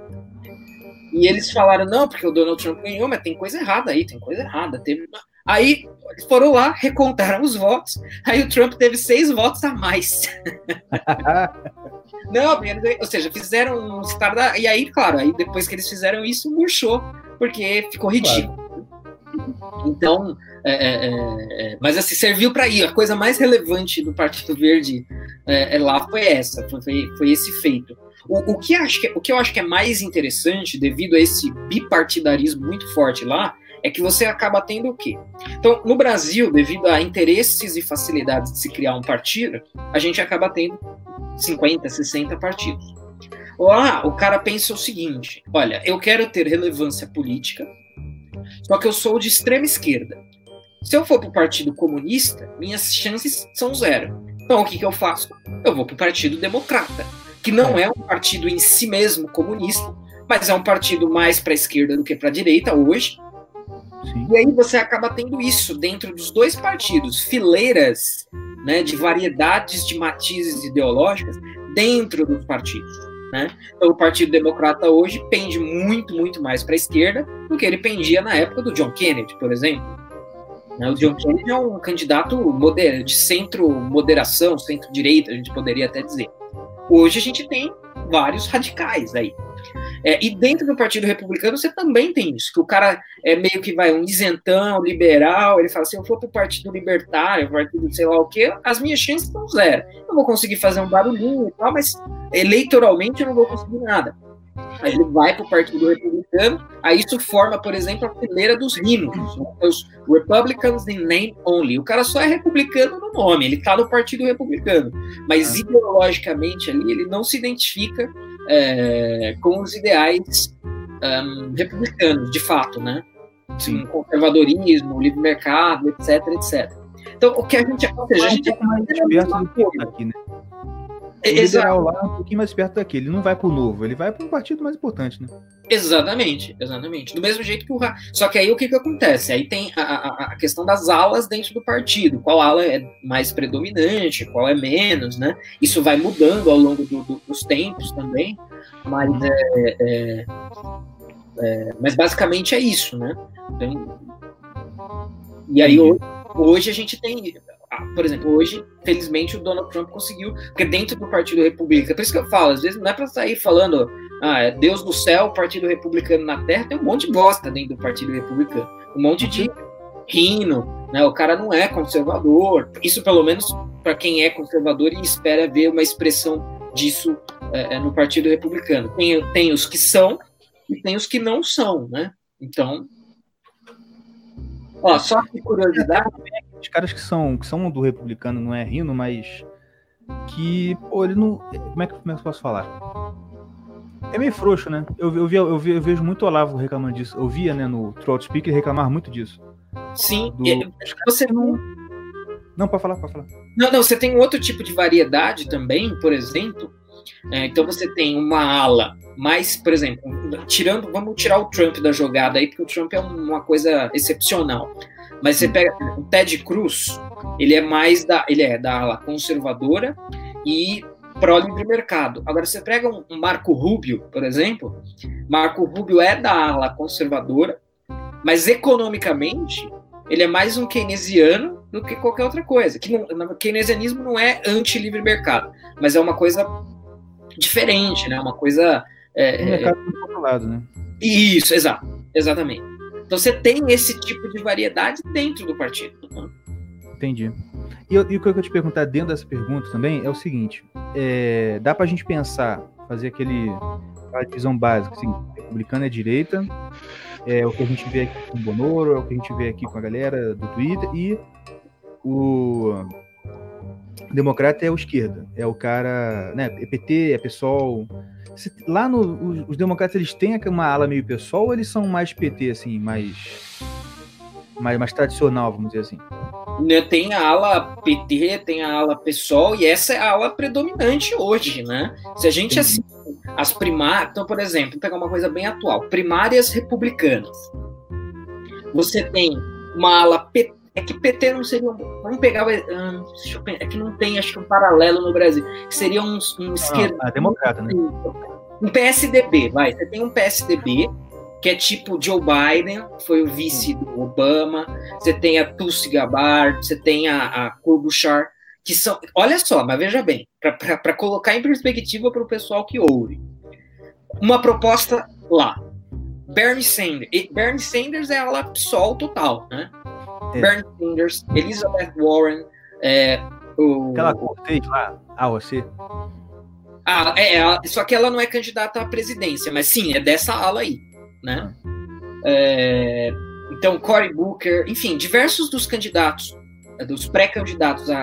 Speaker 7: E eles falaram, não, porque o Donald Trump ganhou, mas tem coisa errada aí, tem coisa errada. Teve uma... Aí foram lá, recontaram os votos, aí o Trump teve seis votos a mais. Não, ou seja, fizeram um estado. E aí, claro, aí depois que eles fizeram isso, murchou, porque ficou ridículo. Claro. Então, é, é, é, é mas assim, serviu para ir. A coisa mais relevante do Partido Verde é, é, lá foi essa, foi, foi esse feito. O, o, que acho que, o que eu acho que é mais interessante, devido a esse bipartidarismo muito forte lá, é que você acaba tendo o quê? Então, no Brasil, devido a interesses e facilidades de se criar um partido, a gente acaba tendo 50, 60 partidos. Lá, o cara pensa o seguinte: olha, eu quero ter relevância política, só que eu sou de extrema esquerda. Se eu for para o Partido Comunista, minhas chances são zero. Então, o que, que eu faço? Eu vou para o Partido Democrata, que não é um partido em si mesmo comunista, mas é um partido mais para a esquerda do que para a direita hoje, Sim. E aí você acaba tendo isso dentro dos dois partidos, fileiras né, de variedades de matizes ideológicas dentro dos partidos. Né? Então, o Partido Democrata hoje pende muito, muito mais para a esquerda do que ele pendia na época do John Kennedy, por exemplo. Né, o John Kennedy é um candidato de centro-moderação, centro-direita, a gente poderia até dizer. Hoje a gente tem vários radicais aí. É, e dentro do Partido Republicano você também tem isso, que o cara é meio que vai um isentão, liberal, ele fala assim, eu para o Partido Libertário, Partido sei lá o quê, as minhas chances estão zero. Eu vou conseguir fazer um barulhinho e tal, mas eleitoralmente eu não vou conseguir nada. Aí ele vai para o Partido Republicano, aí isso forma, por exemplo, a fileira dos rinos, os Republicans in name only. O cara só é republicano no nome, ele está no Partido Republicano, mas ideologicamente ali ele não se identifica é, com os ideais um, republicanos, de fato, né? Sim. Conservadorismo, livre mercado, etc, etc. Então, o que a gente, ou seja, a gente é mais perto do que aqui, né?
Speaker 3: O liberal lá é um pouquinho mais perto daqui. Ele não vai pro novo, ele vai para um partido mais importante, né?
Speaker 7: Exatamente, exatamente. Do mesmo jeito que o Só que aí o que, que acontece? Aí tem a, a, a, questão das alas dentro do partido. Qual ala é mais predominante, qual é menos, né? Isso vai mudando ao longo do, do, dos tempos também. Mas, é, é, é, mas basicamente é isso, né? Então, e aí hoje, hoje a gente tem, por exemplo, hoje, felizmente, o Donald Trump conseguiu, porque dentro do Partido Republicano, por isso que eu falo, às vezes não é para sair falando, ah, é Deus do céu, Partido Republicano na Terra, tem um monte de bosta dentro do Partido Republicano, um monte de rino, né? O cara não é conservador. Isso, pelo menos, para quem é conservador e espera ver uma expressão disso é, é, no Partido Republicano. Tem, tem os que são e tem os que não são, né? Então, ó, só que curiosidade.
Speaker 3: Os caras que são, que são do republicano não é rino, mas que, pô, ele não. Como é que, como é que eu posso falar? É meio frouxo, né? Eu, eu, via, eu, via, eu vejo muito Olavo reclamando disso. Eu via, né, no Throat Speaker reclamar muito disso.
Speaker 7: Sim, do... você não.
Speaker 3: Não, pode falar, pode falar.
Speaker 7: Não, não, você tem outro tipo de variedade também, por exemplo. É, então você tem uma ala mais, por exemplo, tirando, vamos tirar o Trump da jogada aí, porque o Trump é uma coisa excepcional. Mas você pega o Ted Cruz, ele é mais da, ele é da ala conservadora e pró livre mercado. Agora você pega um, um Marco Rubio, por exemplo, Marco Rubio é da ala conservadora, mas economicamente, ele é mais um keynesiano do que qualquer outra coisa. Que não, keynesianismo não é anti-livre mercado, mas é uma coisa diferente, né? Uma coisa. É,
Speaker 3: o mercado é... controlado, né?
Speaker 7: Isso, exato, exatamente. Então você tem esse tipo de variedade dentro do partido. Né?
Speaker 3: Entendi. E, e, o que eu quero te perguntar dentro dessa pergunta também é o seguinte: é, dá para a gente pensar, fazer aquele, aquela básica, assim, republicano é direita, é o que a gente vê aqui com o Bonoro, é o que a gente vê aqui com a galera do Twitter, e o democrata é o esquerda, é o cara, né, é PT, é PSOL. Lá no, os, os democratas eles têm uma ala meio PSOL ou eles são mais PT, assim, mais, mais, mais tradicional, vamos dizer assim?
Speaker 7: Né, tem a ala PT, tem a ala PSOL, e essa é a ala predominante hoje, né? Se a gente assiste as primárias. Então, por exemplo, pegar uma coisa bem atual: primárias republicanas. Você tem uma ala PT. É que PT não seria. Vamos pegar. Hum, é que não tem, acho que um paralelo no Brasil. Que seria um, um esquerdo.
Speaker 3: Ah, democrata, né?
Speaker 7: Um PSDB, vai. Você tem um PSDB, que é tipo Joe Biden, foi o vice do Obama. Você tem a Tulsi Gabbard, você tem a, a Klobuchar que são. Olha só, mas veja bem, para colocar em perspectiva para o pessoal que ouve. Uma proposta lá. Bernie Sanders. Bernie Sanders é a ala PSOL total, né? É. Bernie Sanders, Elizabeth Warren, é, o...
Speaker 3: Aquela Cortez lá, a você.
Speaker 7: Ah, é, é, só que ela não é candidata à presidência, mas sim, é dessa ala aí, né? É, então, Cory Booker, enfim, diversos dos candidatos dos pré-candidatos a,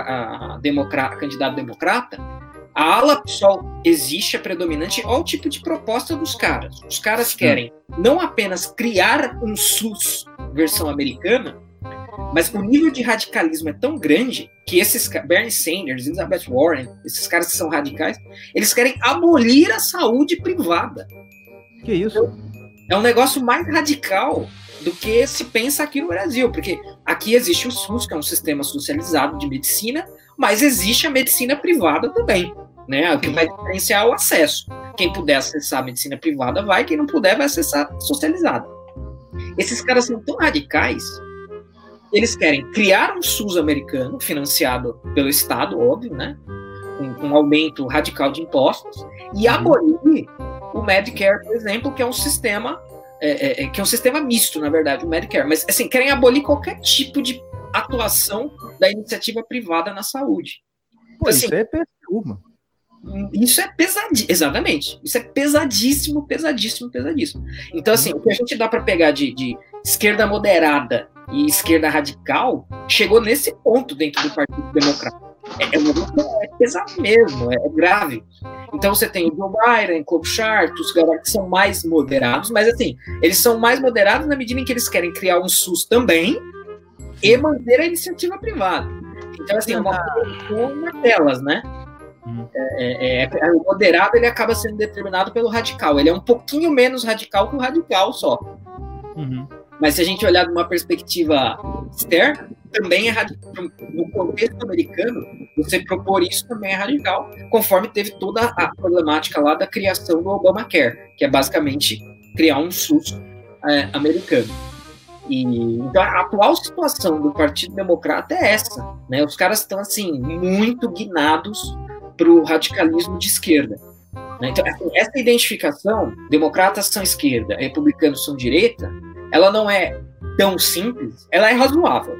Speaker 7: a, democrata, candidato democrata, a ala PSOL existe, é predominante. Olha o tipo de proposta dos caras. Os caras querem não apenas criar um SUS versão americana, mas o nível de radicalismo é tão grande que esses Bernie Sanders, Elizabeth Warren, esses caras que são radicais, eles querem abolir a saúde privada.
Speaker 3: Que isso?
Speaker 7: É um negócio mais radical do que se pensa aqui no Brasil, porque aqui existe o SUS, que é um sistema socializado de medicina, mas existe a medicina privada também, né? O que vai diferenciar o acesso. Quem puder acessar a medicina privada vai, quem não puder vai acessar socializada. Esses caras são tão radicais, eles querem criar um SUS americano, financiado pelo Estado, óbvio, né? Com um aumento radical de impostos, e uhum. abolir o Medicare, por exemplo, que é um sistema é, é, é, que é um sistema misto, na verdade, o Medicare, mas assim, querem abolir qualquer tipo de atuação da iniciativa privada na saúde.
Speaker 3: Pô, assim, isso é PSU,
Speaker 7: Isso é pesadíssimo, exatamente. Isso é pesadíssimo, pesadíssimo, pesadíssimo. Então, assim, o que a gente dá para pegar de, de esquerda moderada e esquerda radical chegou nesse ponto dentro do Partido Democrático. É, é, é pesado mesmo, é, é, grave. Então você tem o Joe Biden, Klobuchar, os caras que são mais moderados, mas assim, eles são mais moderados na medida em que eles querem criar um SUS também e manter a iniciativa privada. Então, assim, é uma coisa telas, né? Hum. É, é, é, o moderado ele acaba sendo determinado pelo radical. Ele é um pouquinho menos radical que o radical só. Uhum. Mas se a gente olhar de uma perspectiva externa, também é radical. No contexto americano, Você propor isso também é radical, conforme teve toda a problemática lá da criação do Obamacare, que é basicamente criar um SUS é, americano. E, então a atual situação do Partido Democrata é essa, né? Os caras estão assim muito guinados para o radicalismo de esquerda. Né? Então assim, essa identificação, democratas são esquerda, republicanos são direita, ela não é tão simples, ela é razoável,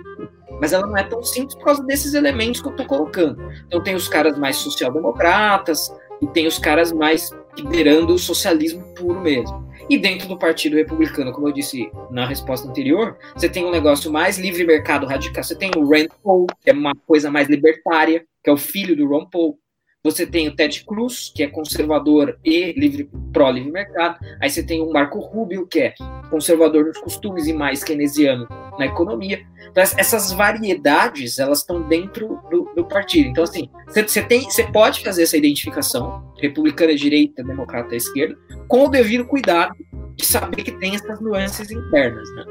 Speaker 7: mas ela não é tão simples por causa desses elementos que eu estou colocando. Então tem os caras mais social-democratas e tem os caras mais liderando o socialismo puro mesmo. E dentro do Partido Republicano, como eu disse na resposta anterior, você tem um negócio mais livre mercado radical. Você tem o Rand Paul, que é uma coisa mais libertária, que é o filho do Ron Paul. Você tem o Ted Cruz, que é conservador e livre, pró-livre mercado. Aí você tem o Marco Rubio, que é conservador nos costumes e mais keynesiano na economia. Então, essas variedades, elas estão dentro do, do partido. Então, assim, você, tem, você pode fazer essa identificação, republicana direita, democrata esquerda, com o devido cuidado de saber que tem essas nuances internas, né?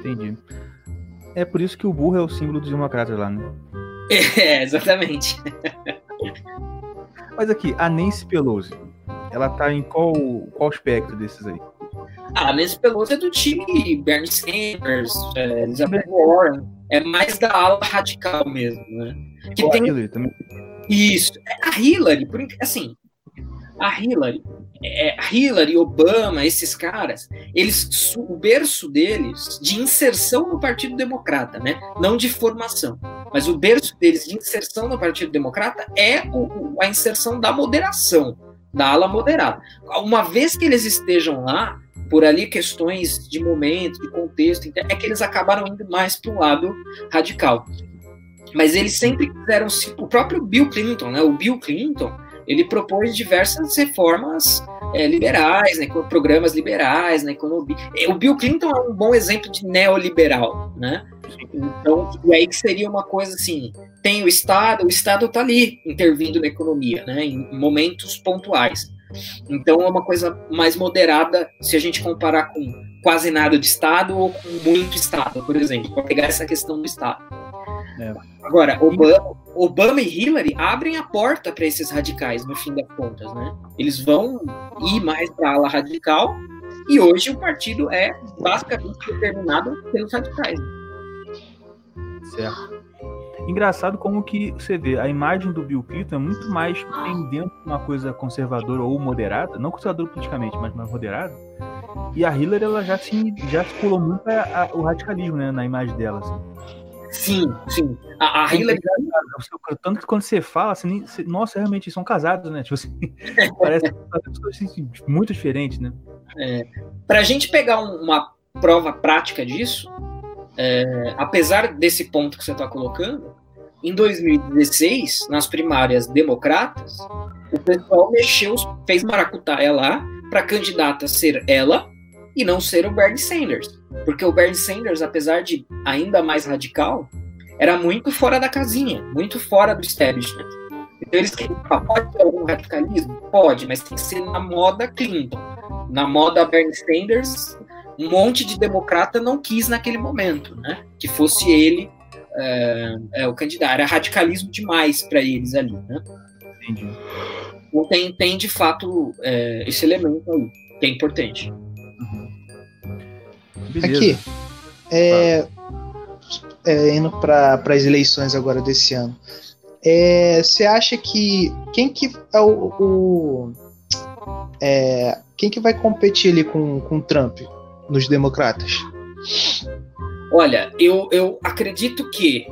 Speaker 3: Entendi. É por isso que o burro é o símbolo dos democratas lá, né?
Speaker 7: É, exatamente.
Speaker 3: Mas aqui, a Nancy Pelosi, ela tá em qual, qual espectro desses aí?
Speaker 7: Ah, a Nancy Pelosi é do time Bernie Sanders, é, Elizabeth Warren, é mais da ala radical mesmo, né? Que
Speaker 3: Ou a
Speaker 7: tem
Speaker 3: Hillary também.
Speaker 7: isso. A Hillary, por assim, a Hillary, é, a Hillary, Obama, esses caras, eles o berço deles de inserção no Partido Democrata, né? Não de formação, mas o berço deles de inserção no Partido Democrata é o- a inserção da moderação, da ala moderada. Uma vez que eles estejam lá, por ali questões de momento, de contexto, é que eles acabaram indo mais para o lado radical. Mas eles sempre quiseram se. O próprio Bill Clinton, né? O Bill Clinton, ele propôs diversas reformas é, liberais, né, programas liberais na economia. O Bill Clinton é um bom exemplo de neoliberal, né? Então, e aí que seria uma coisa assim, tem o Estado, o Estado está ali intervindo na economia, né, em momentos pontuais. Então é uma coisa mais moderada se a gente comparar com quase nada de Estado ou com muito Estado, por exemplo, para pegar essa questão do Estado.
Speaker 3: É.
Speaker 7: Agora, Obama, Obama e Hillary abrem a porta para esses radicais, no fim das contas, né? Eles vão ir mais para a ala radical e hoje o partido é basicamente determinado pelos radicais.
Speaker 3: Certo. Engraçado como que você vê, a imagem do Bill Clinton é muito mais pendendo de uma coisa conservadora ou moderada, não conservadora politicamente, mas mais moderada. E a Hillary, ela já se, já se pulou muito a- a- o radicalismo, né, na imagem dela, assim.
Speaker 7: Sim, sim. A, a Hillary
Speaker 3: Tanto que quando você fala, você nem, você- nossa, realmente, são casados, né? Tipo assim, parece assim, muito diferentes, né?
Speaker 7: Para a gente pegar um- uma prova prática disso, é, apesar desse ponto que você está colocando, em 2016, nas primárias democratas, o pessoal mexeu, fez maracutaia lá para a candidata ser ela e não ser o Bernie Sanders. Porque o Bernie Sanders, apesar de ainda mais radical, era muito fora da casinha, muito fora do establishment. Então eles queriam, pode ter algum radicalismo? Pode, mas tem que ser na moda Clinton. Na moda Bernie Sanders, um monte de democrata não quis naquele momento, né? Que fosse ele é, é, o candidato. Era radicalismo demais para eles ali, né?
Speaker 3: Entendi.
Speaker 7: Então tem, tem de fato é, esse elemento aí, que é importante.
Speaker 3: Beleza.
Speaker 5: Aqui, é, é, indo para as eleições agora desse ano, é, você acha que quem que é o, o- é, quem que vai competir ali com com o Trump nos democratas?
Speaker 7: Olha, eu, eu acredito que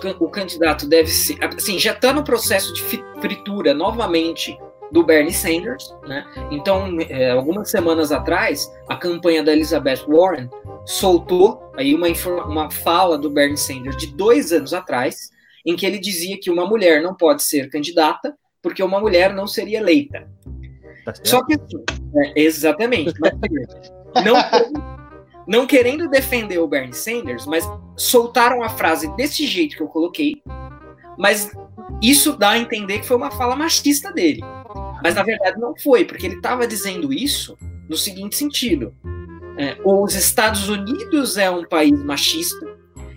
Speaker 7: can- o, candidato deve ser. Assim, já está no processo de fritura novamente do Bernie Sanders, né? Então, é, algumas semanas atrás, a campanha da Elizabeth Warren soltou aí uma, uma fala do Bernie Sanders de dois anos atrás, em que ele dizia que uma mulher não pode ser candidata porque uma mulher não seria eleita.
Speaker 3: Tá?
Speaker 7: Só que assim, é, exatamente. mas, não, não querendo defender o Bernie Sanders, mas soltaram a frase desse jeito que eu coloquei, mas isso dá a entender que foi uma fala machista dele. Mas na verdade não foi, porque ele estava dizendo isso no seguinte sentido: é, os Estados Unidos é um país machista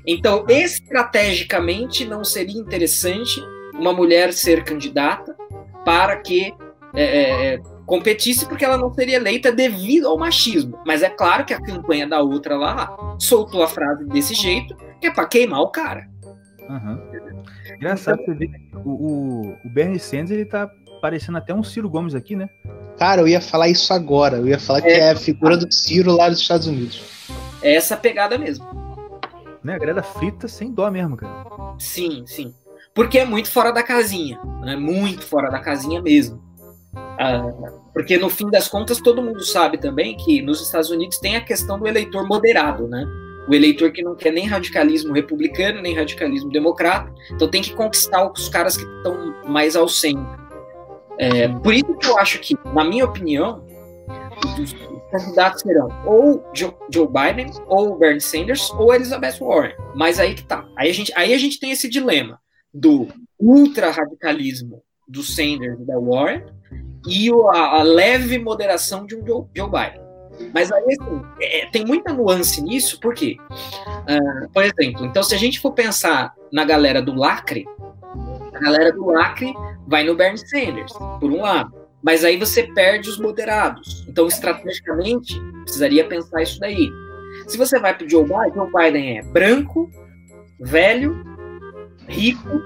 Speaker 7: Então, estrategicamente, não seria interessante uma mulher ser candidata para que é, é, competisse, porque ela não seria eleita devido ao machismo. Mas é claro que a campanha da outra lá soltou a frase desse jeito, que é para queimar o cara.
Speaker 3: Uhum. Engraçado você ver o, o, Bernie Sanders ele tá parecendo até um Ciro Gomes aqui, né?
Speaker 5: Cara, eu ia falar isso agora. Eu ia falar que é a figura do Ciro lá dos Estados Unidos.
Speaker 7: É essa pegada mesmo.
Speaker 3: Né? A grada frita sem dó mesmo, cara.
Speaker 7: Sim, sim. Porque é muito fora da casinha. Né? Muito fora da casinha mesmo. Ah, porque no fim das contas todo mundo sabe também que nos Estados Unidos tem a questão do eleitor moderado, né? O eleitor que não quer nem radicalismo republicano, nem radicalismo democrata. Então tem que conquistar os caras que estão mais ao centro. É, por isso que eu acho que, na minha opinião, os candidatos serão ou Joe, Biden, ou Bernie Sanders, ou Elizabeth Warren. Mas aí que tá. Aí a gente, aí a gente tem esse dilema do ultra-radicalismo do Sanders e da Warren e a, a leve moderação de um Joe, Joe Biden. Mas aí, assim, é, tem muita nuance nisso, porque, uh, por exemplo, então se a gente for pensar na galera do lacre, a galera do lacre vai no Bernie Sanders, por um lado. Mas aí você perde os moderados. Então, estrategicamente, precisaria pensar isso daí. Se você vai para o Joe Biden, Joe Biden é branco, velho, rico,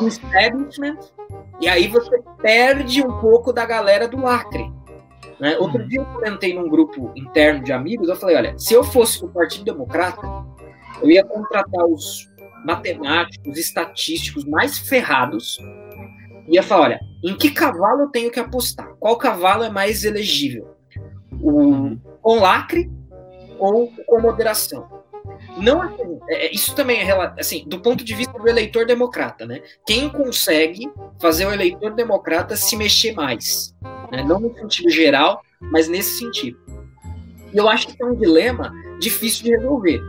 Speaker 7: um establishment, e aí você perde um pouco da galera do lacre. Né? Outro uhum. dia eu comentei num grupo interno de amigos, eu falei, olha, se eu fosse do Partido Democrata, eu ia contratar os matemáticos, estatísticos mais ferrados, ia falar, olha, em que cavalo eu tenho que apostar? Qual cavalo é mais elegível? O com lacre ou com moderação? Não assim, é, isso também é assim, do ponto de vista do eleitor democrata, né? Quem consegue fazer o eleitor democrata se mexer mais, né? Não no sentido geral, mas nesse sentido. E eu acho que é um dilema difícil de resolver.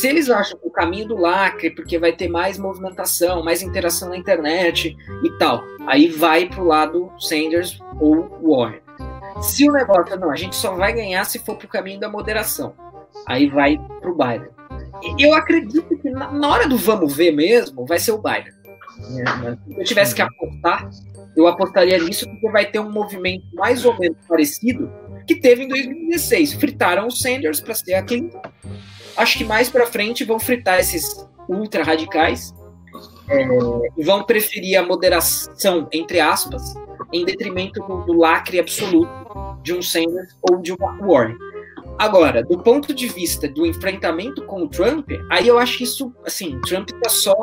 Speaker 7: Se eles acham o caminho do lacre, porque vai ter mais movimentação, mais interação na internet e tal, aí vai para o lado Sanders ou Warren. Se o negócio não, a gente só vai ganhar se for para o caminho da moderação, aí vai para o Biden eu acredito que na, na, hora do vamos ver mesmo, vai ser o Biden. Se eu tivesse que apostar, eu apostaria nisso porque vai ter um movimento mais ou menos parecido que teve em 2016. Fritaram o Sanders para ser a Clinton. Acho que mais para frente vão fritar esses ultra radicais é, vão preferir a moderação, entre aspas, em detrimento do, do lacre absoluto de um Sanders ou de um Warren. Agora, do ponto de vista do enfrentamento com o Trump, aí eu acho que isso, assim, Trump tá só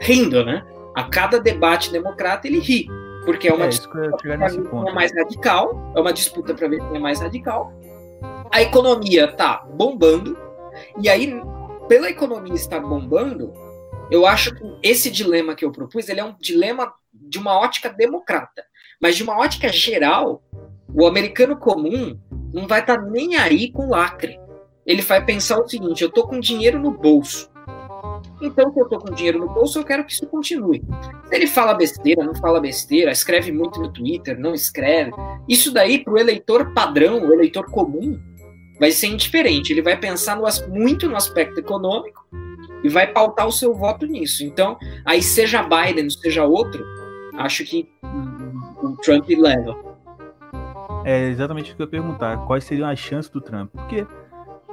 Speaker 7: rindo, né? A cada debate democrata ele ri, porque é uma é, disputa para ver quem é mais radical, é uma disputa para ver quem é mais radical. A economia tá bombando, e aí, pela economia estar bombando, eu acho que esse dilema que eu propus, ele é um dilema de uma ótica democrata, mas de uma ótica geral, o americano comum não vai estar tá nem aí com lacre. Ele vai pensar o seguinte: eu estou com dinheiro no bolso. Então, se eu estou com dinheiro no bolso, eu quero que isso continue. Se ele fala besteira, não fala besteira, escreve muito no Twitter, não escreve. Isso daí, para o eleitor padrão, o eleitor comum, vai ser indiferente. Ele vai pensar no, muito no aspecto econômico e vai pautar o seu voto nisso. Então, aí seja Biden, seja outro, acho que o Trump leva.
Speaker 3: É exatamente o que eu ia perguntar. Quais seriam as chances do Trump? Porque,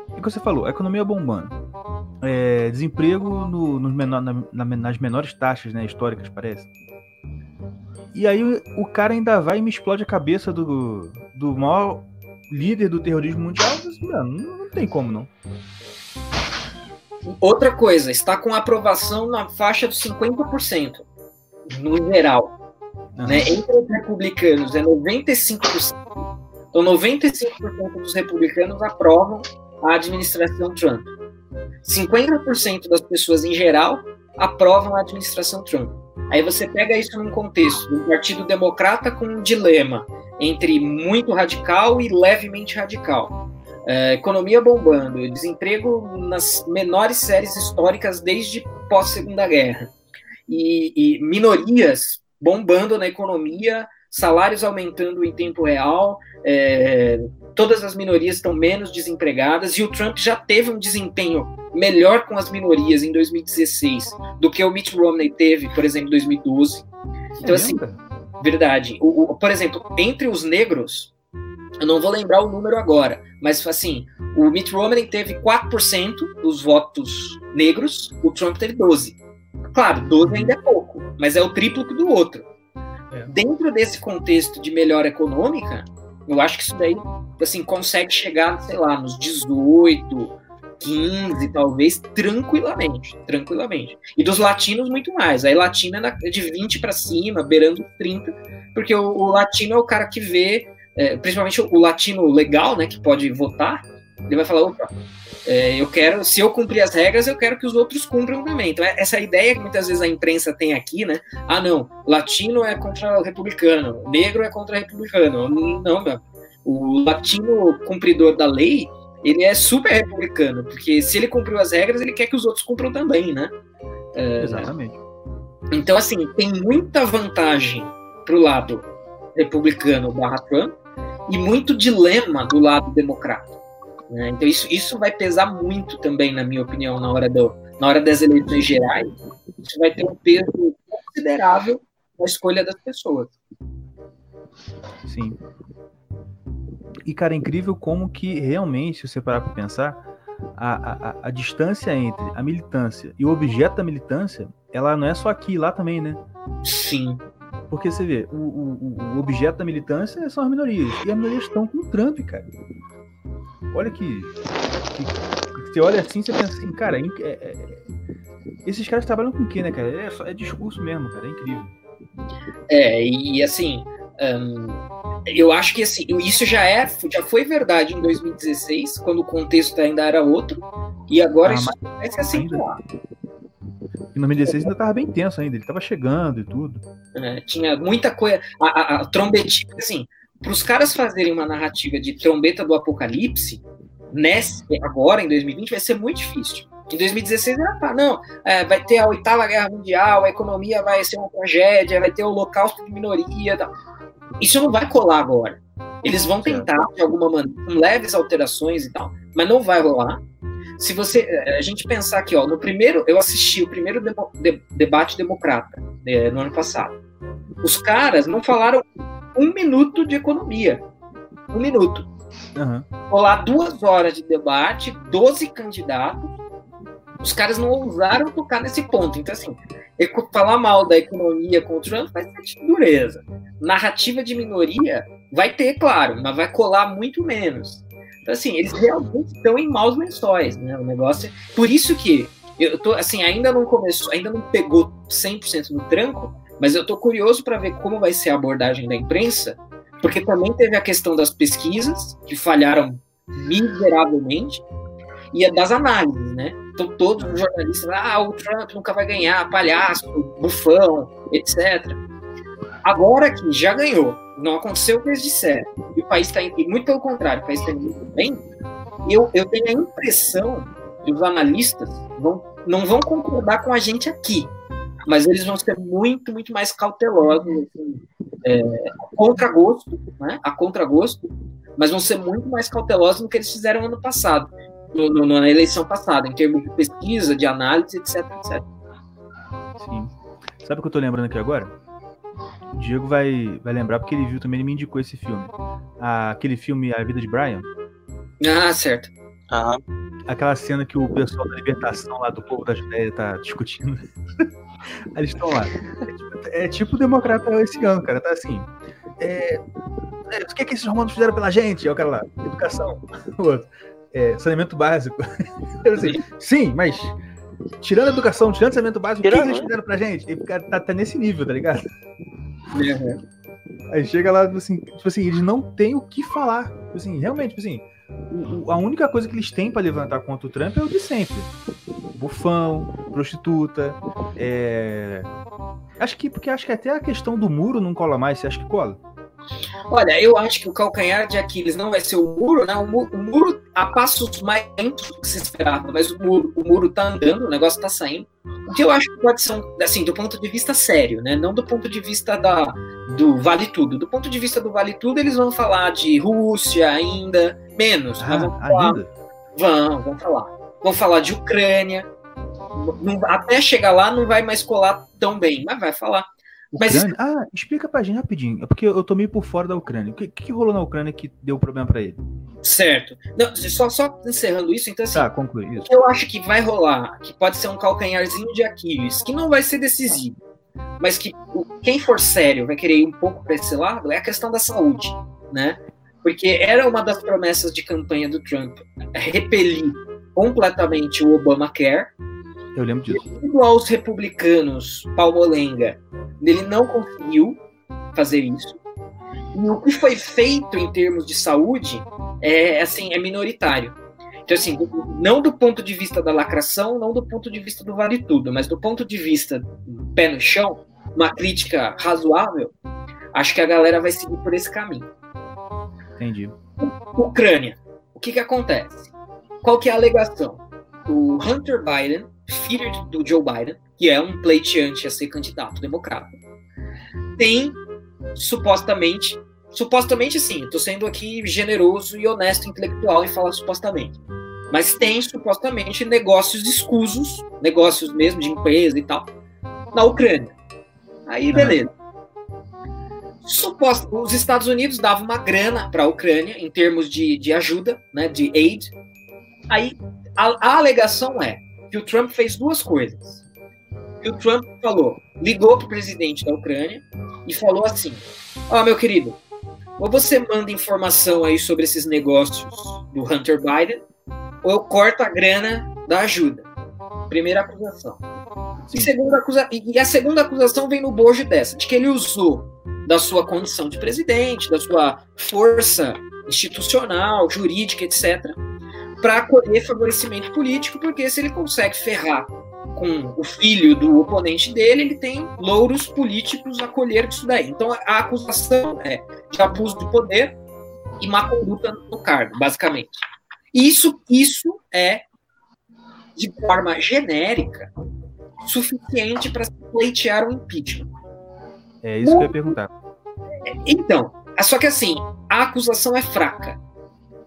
Speaker 3: o que você falou, a economia bombando. É, desemprego no, no menor, na, nas menores taxas né, históricas, parece. E aí o, cara ainda vai e me explode a cabeça do, do maior líder do terrorismo mundial. Mano, não, tem como não.
Speaker 7: Outra coisa, está com aprovação na faixa dos 50%, no geral. Uhum. Né? Entre os republicanos é 95%. Então, 95% dos republicanos aprovam a administração Trump. 50% das pessoas em geral aprovam a administração Trump. Aí você pega isso num contexto do Partido Democrata com um dilema entre muito radical e levemente radical. É, economia bombando, desemprego nas menores séries históricas desde pós-segunda guerra. E, e minorias bombando na economia, salários aumentando em tempo real, é, todas as minorias estão menos desempregadas e o Trump já teve um desempenho melhor com as minorias em 2016 do que o Mitt Romney teve, por exemplo, em 2012. Então, assim, verdade. O, o, por exemplo, entre os negros, eu não vou lembrar o número agora, mas assim, o Mitt Romney teve 4% dos votos negros, o Trump teve 12%. Claro, 12 ainda é pouco, mas é o triplo do outro. É. Dentro desse contexto de melhora econômica, eu acho que isso daí assim, consegue chegar, sei lá, nos 18, 15, talvez, tranquilamente. Tranquilamente. E dos latinos, muito mais. Aí latino é de 20 para cima, beirando 30, porque o, o, latino é o cara que vê, é, principalmente o, o latino legal, né, que pode votar, ele vai falar, opa, é, eu quero, se eu cumprir as regras, eu quero que os outros cumpram também. Então, é essa ideia que muitas vezes a imprensa tem aqui, né? Ah, não, latino é contra o republicano, negro é contra o republicano. Não, meu. O latino cumpridor da lei, ele é super republicano, porque se ele cumpriu as regras, ele quer que os outros cumpram também, né?
Speaker 3: É, Exatamente.
Speaker 7: Então, assim, tem muita vantagem pro lado republicano barra Trump e muito dilema do lado democrata. Né? Então, isso, isso vai pesar muito também, na minha opinião, na hora, do, na hora das eleições gerais. Isso vai ter um peso considerável na escolha das pessoas.
Speaker 3: Sim. E, cara, é incrível como que realmente, se você parar para pensar, a, a, a, distância entre a militância e o objeto da militância, ela não é só aqui, lá também, né?
Speaker 7: Sim.
Speaker 3: Porque você vê, o, o, o objeto da militância são as minorias. E as minorias estão com o Trump, cara. Olha que, que, Você olha assim, você pensa assim, cara, é, é, é, esses caras trabalham com o quê, né, cara? É, só, é discurso mesmo, cara. É incrível.
Speaker 7: É, e assim. Um, eu acho que assim, isso já é, já foi verdade em 2016, quando o contexto ainda era outro, e agora ah, isso vai se acentuar.
Speaker 3: Em 2016 ainda estava bem tenso ainda, ele estava chegando e tudo.
Speaker 7: É, tinha muita coisa. A, a, a trombetinha, assim, para os caras fazerem uma narrativa de trombeta do apocalipse, nesse, agora em 2020, vai ser muito difícil. Em 2016 era tá, não, é, vai ter a oitava guerra mundial, a economia vai ser uma tragédia, vai ter o holocausto de minoria. Tal. Isso não vai colar agora. Eles vão tentar, de alguma maneira, com leves alterações e tal, mas não vai rolar. Se você. É, a gente pensar aqui, ó, no primeiro. Eu assisti o primeiro demo, de, debate democrata no ano passado. Os caras não falaram um minuto de economia. Um minuto. Uhum. Rolar duas horas de debate, 12 candidatos. Os caras não ousaram tocar nesse ponto. Então, assim, falar mal da economia com o Trump vai ser dureza. Narrativa de minoria vai ter, claro, mas vai colar muito menos. Então, assim, eles realmente estão em maus lençóis, né? O negócio. É... Por isso que eu tô, assim, ainda não começou, ainda não pegou 100% no tranco, mas eu estou curioso para ver como vai ser a abordagem da imprensa, porque também teve a questão das pesquisas, que falharam miseravelmente, e das análises, né? Então todos os jornalistas, ah, o Trump nunca vai ganhar, palhaço, bufão, etc. Agora que já ganhou, não aconteceu o que eles disseram, e o país está indo, muito pelo contrário, o país está indo muito bem, eu, eu tenho a impressão que os analistas vão, não vão concordar com a gente aqui, mas eles vão ser muito, muito mais cautelosos, assim, é, né? A contragosto, mas vão ser muito mais cautelosos do que eles fizeram ano passado, no, no, na eleição passada, em termos de pesquisa, de análise, etc, etc.
Speaker 3: Sim. Sabe o que eu tô lembrando aqui agora? O Diego vai, vai lembrar porque ele viu também, ele me indicou esse filme. Ah, aquele filme A Vida de Brian.
Speaker 7: Ah, certo.
Speaker 4: Aham.
Speaker 3: Aquela cena que o pessoal da libertação lá do povo da Judéia tá discutindo. Eles estão lá. É tipo, é tipo democrata esse ano, cara. Tá assim. É, é, o que, é que esses romanos fizeram pela gente? É o cara lá. Educação. O outro. É, saneamento básico. Assim, sim, mas tirando a educação, tirando o saneamento básico, o que eles fizeram pra gente? E cara tá, tá nesse nível, tá ligado? Uhum. Aí chega lá, tipo assim, tipo assim, eles não têm o que falar. Tipo assim, realmente, tipo assim, o, a única coisa que eles têm para levantar contra o Trump é o de sempre. Bufão, prostituta. É... Acho que porque acho que até a questão do muro não cola mais. Você acha que cola?
Speaker 7: Olha, eu acho que o calcanhar de Aquiles não vai ser o muro, né? O muro, o muro a passos mais lentos do que se esperava, mas o muro, o muro tá andando, o negócio tá saindo. O que eu acho que pode ser, assim, do ponto de vista sério, né? Não do ponto de vista da, do Vale Tudo. Do ponto de vista do Vale Tudo, eles vão falar de Rússia ainda, menos.
Speaker 3: Ah,
Speaker 7: vão falar.
Speaker 3: Ainda?
Speaker 7: Vão, vão falar. vão falar de Ucrânia. Não- até chegar lá não vai mais colar tão bem, mas vai falar. Mas-
Speaker 3: Ucrânia? Ah, explica pra gente rapidinho. É porque eu tô meio por fora da Ucrânia. O que, que rolou na Ucrânia que deu problema pra ele?
Speaker 7: Certo. Não, só, só encerrando isso, então assim,
Speaker 3: Tá, conclui isso.
Speaker 7: que eu acho que vai rolar, que pode ser um calcanharzinho de Aquiles, que não vai ser decisivo, mas que quem for sério vai querer ir um pouco para esse lado, é a questão da saúde, né? Porque era uma das promessas de campanha do Trump repelir completamente o Obamacare,
Speaker 3: Eu lembro disso.
Speaker 7: devido aos republicanos palmolenga, ele não conseguiu fazer isso. E o que foi feito em termos de saúde é assim é minoritário. Então assim, não do ponto de vista da lacração, não do ponto de vista do vale tudo, mas do ponto de vista do pé no chão, uma crítica razoável, acho que a galera vai seguir por esse caminho.
Speaker 3: Entendi.
Speaker 7: Ucrânia. O que que acontece? Qual que é a alegação? O Hunter Biden, filho do Joe Biden, que é um pleiteante a ser candidato democrata, tem supostamente, supostamente sim, estou sendo aqui generoso e honesto intelectual em falar supostamente, mas tem supostamente negócios escusos, negócios mesmo de empresa e tal, na Ucrânia. Aí beleza. Suposto, os Estados Unidos davam uma grana para a Ucrânia em termos de, de ajuda, né, de aid. Aí a, a alegação é que o Trump fez duas coisas. Que o Trump falou, ligou para o presidente da Ucrânia e falou assim: Ó, meu querido, ou você manda informação aí sobre esses negócios do Hunter Biden, ou eu corto a grana da ajuda. Primeira acusação. E, segunda acusa... e a segunda acusação vem no bojo dessa, de que ele usou da sua condição de presidente, da sua força institucional, jurídica, etc., para colher favorecimento político, porque se ele consegue ferrar com o filho do oponente dele, ele tem louros políticos a colher disso daí. Então a acusação é de abuso de poder e má conduta no cargo, basicamente. Isso, isso é, de forma genérica, suficiente para se pleitear um impeachment.
Speaker 3: É isso que eu ia perguntar.
Speaker 7: Então, só que assim, a acusação é fraca.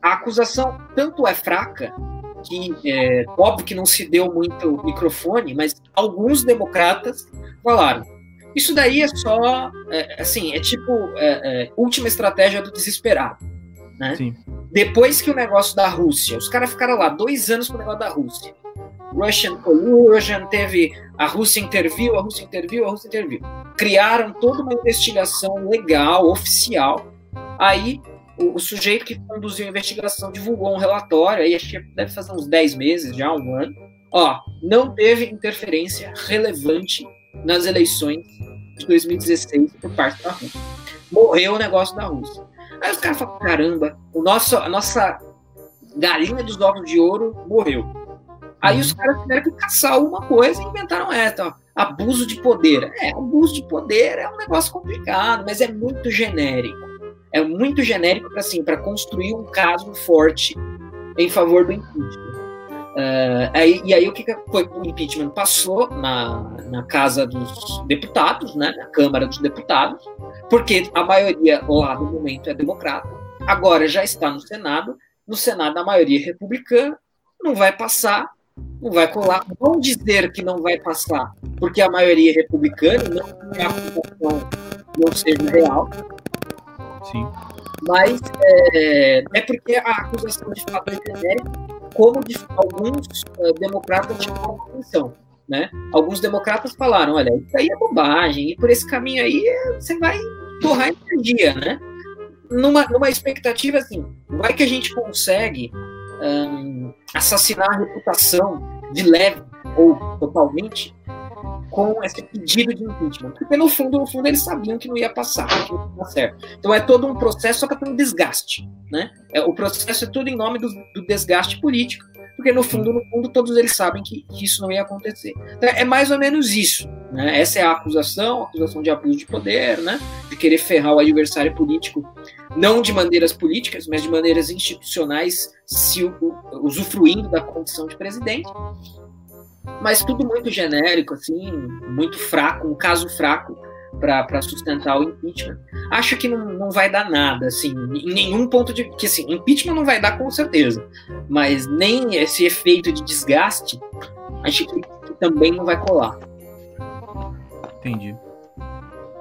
Speaker 7: A acusação tanto é fraca que é óbvio que não se deu muito microfone, mas alguns democratas falaram. Isso daí é só, é, assim, é tipo é, é, última estratégia do desesperado, né?
Speaker 3: Sim.
Speaker 7: Depois que o negócio da Rússia, os caras ficaram lá dois anos com o negócio da Rússia. Russian collusion, teve a Rússia interviu, a Rússia interviu, a Rússia interviu. Criaram toda uma investigação legal, oficial. Aí o, o sujeito que conduziu a investigação divulgou um relatório, aí acho que deve fazer uns 10 meses, já um ano. Ó, não teve interferência relevante nas eleições de 2016 por parte da Rússia. Morreu o negócio da Rússia. Aí os caras falam, caramba, o nosso, a nossa galinha dos ovos de ouro morreu. Aí os caras tiveram que caçar alguma coisa e inventaram essa, ó, abuso de poder. É, abuso de poder é um negócio complicado, mas é muito genérico. É muito genérico para assim, para construir um caso forte em favor do impeachment. Uh, aí, e aí o que, que foi? O impeachment passou na, na Casa dos Deputados, né, na Câmara dos Deputados, porque a maioria lá no momento é democrata. Agora já está no Senado. No Senado a maioria é republicana. Não vai passar, não vai colar. Vão dizer que não vai passar, porque a maioria é republicana, não que a acusação não seja real.
Speaker 3: Sim.
Speaker 7: Mas é, é porque a acusação de fato é genérica, como de alguns uh, democratas chamaram atenção. Né? Alguns democratas falaram: olha, isso aí é bobagem, e por esse caminho aí você vai torrar energia, né? Numa, numa expectativa assim, vai que a gente consegue um, assassinar a reputação de leve ou totalmente com esse pedido de impeachment. Porque no fundo, no fundo, eles sabiam que não ia passar, que não ia dar certo. Então é todo um processo só para ter um desgaste. Né? É, o processo é tudo em nome do, do, desgaste político, porque no fundo, no fundo, todos eles sabem que, que isso não ia acontecer. Então, é mais ou menos isso. Né? Essa é a acusação, a acusação de abuso de poder, né? de querer ferrar o adversário político, não de maneiras políticas, mas de maneiras institucionais, se usufruindo da condição de presidente mas tudo muito genérico, assim, muito fraco, um caso fraco para sustentar o impeachment. Acho que não, não vai dar nada, assim, em nenhum ponto de. que assim, impeachment não vai dar com certeza, mas nem esse efeito de desgaste, acho que, também não vai colar.
Speaker 3: Entendi.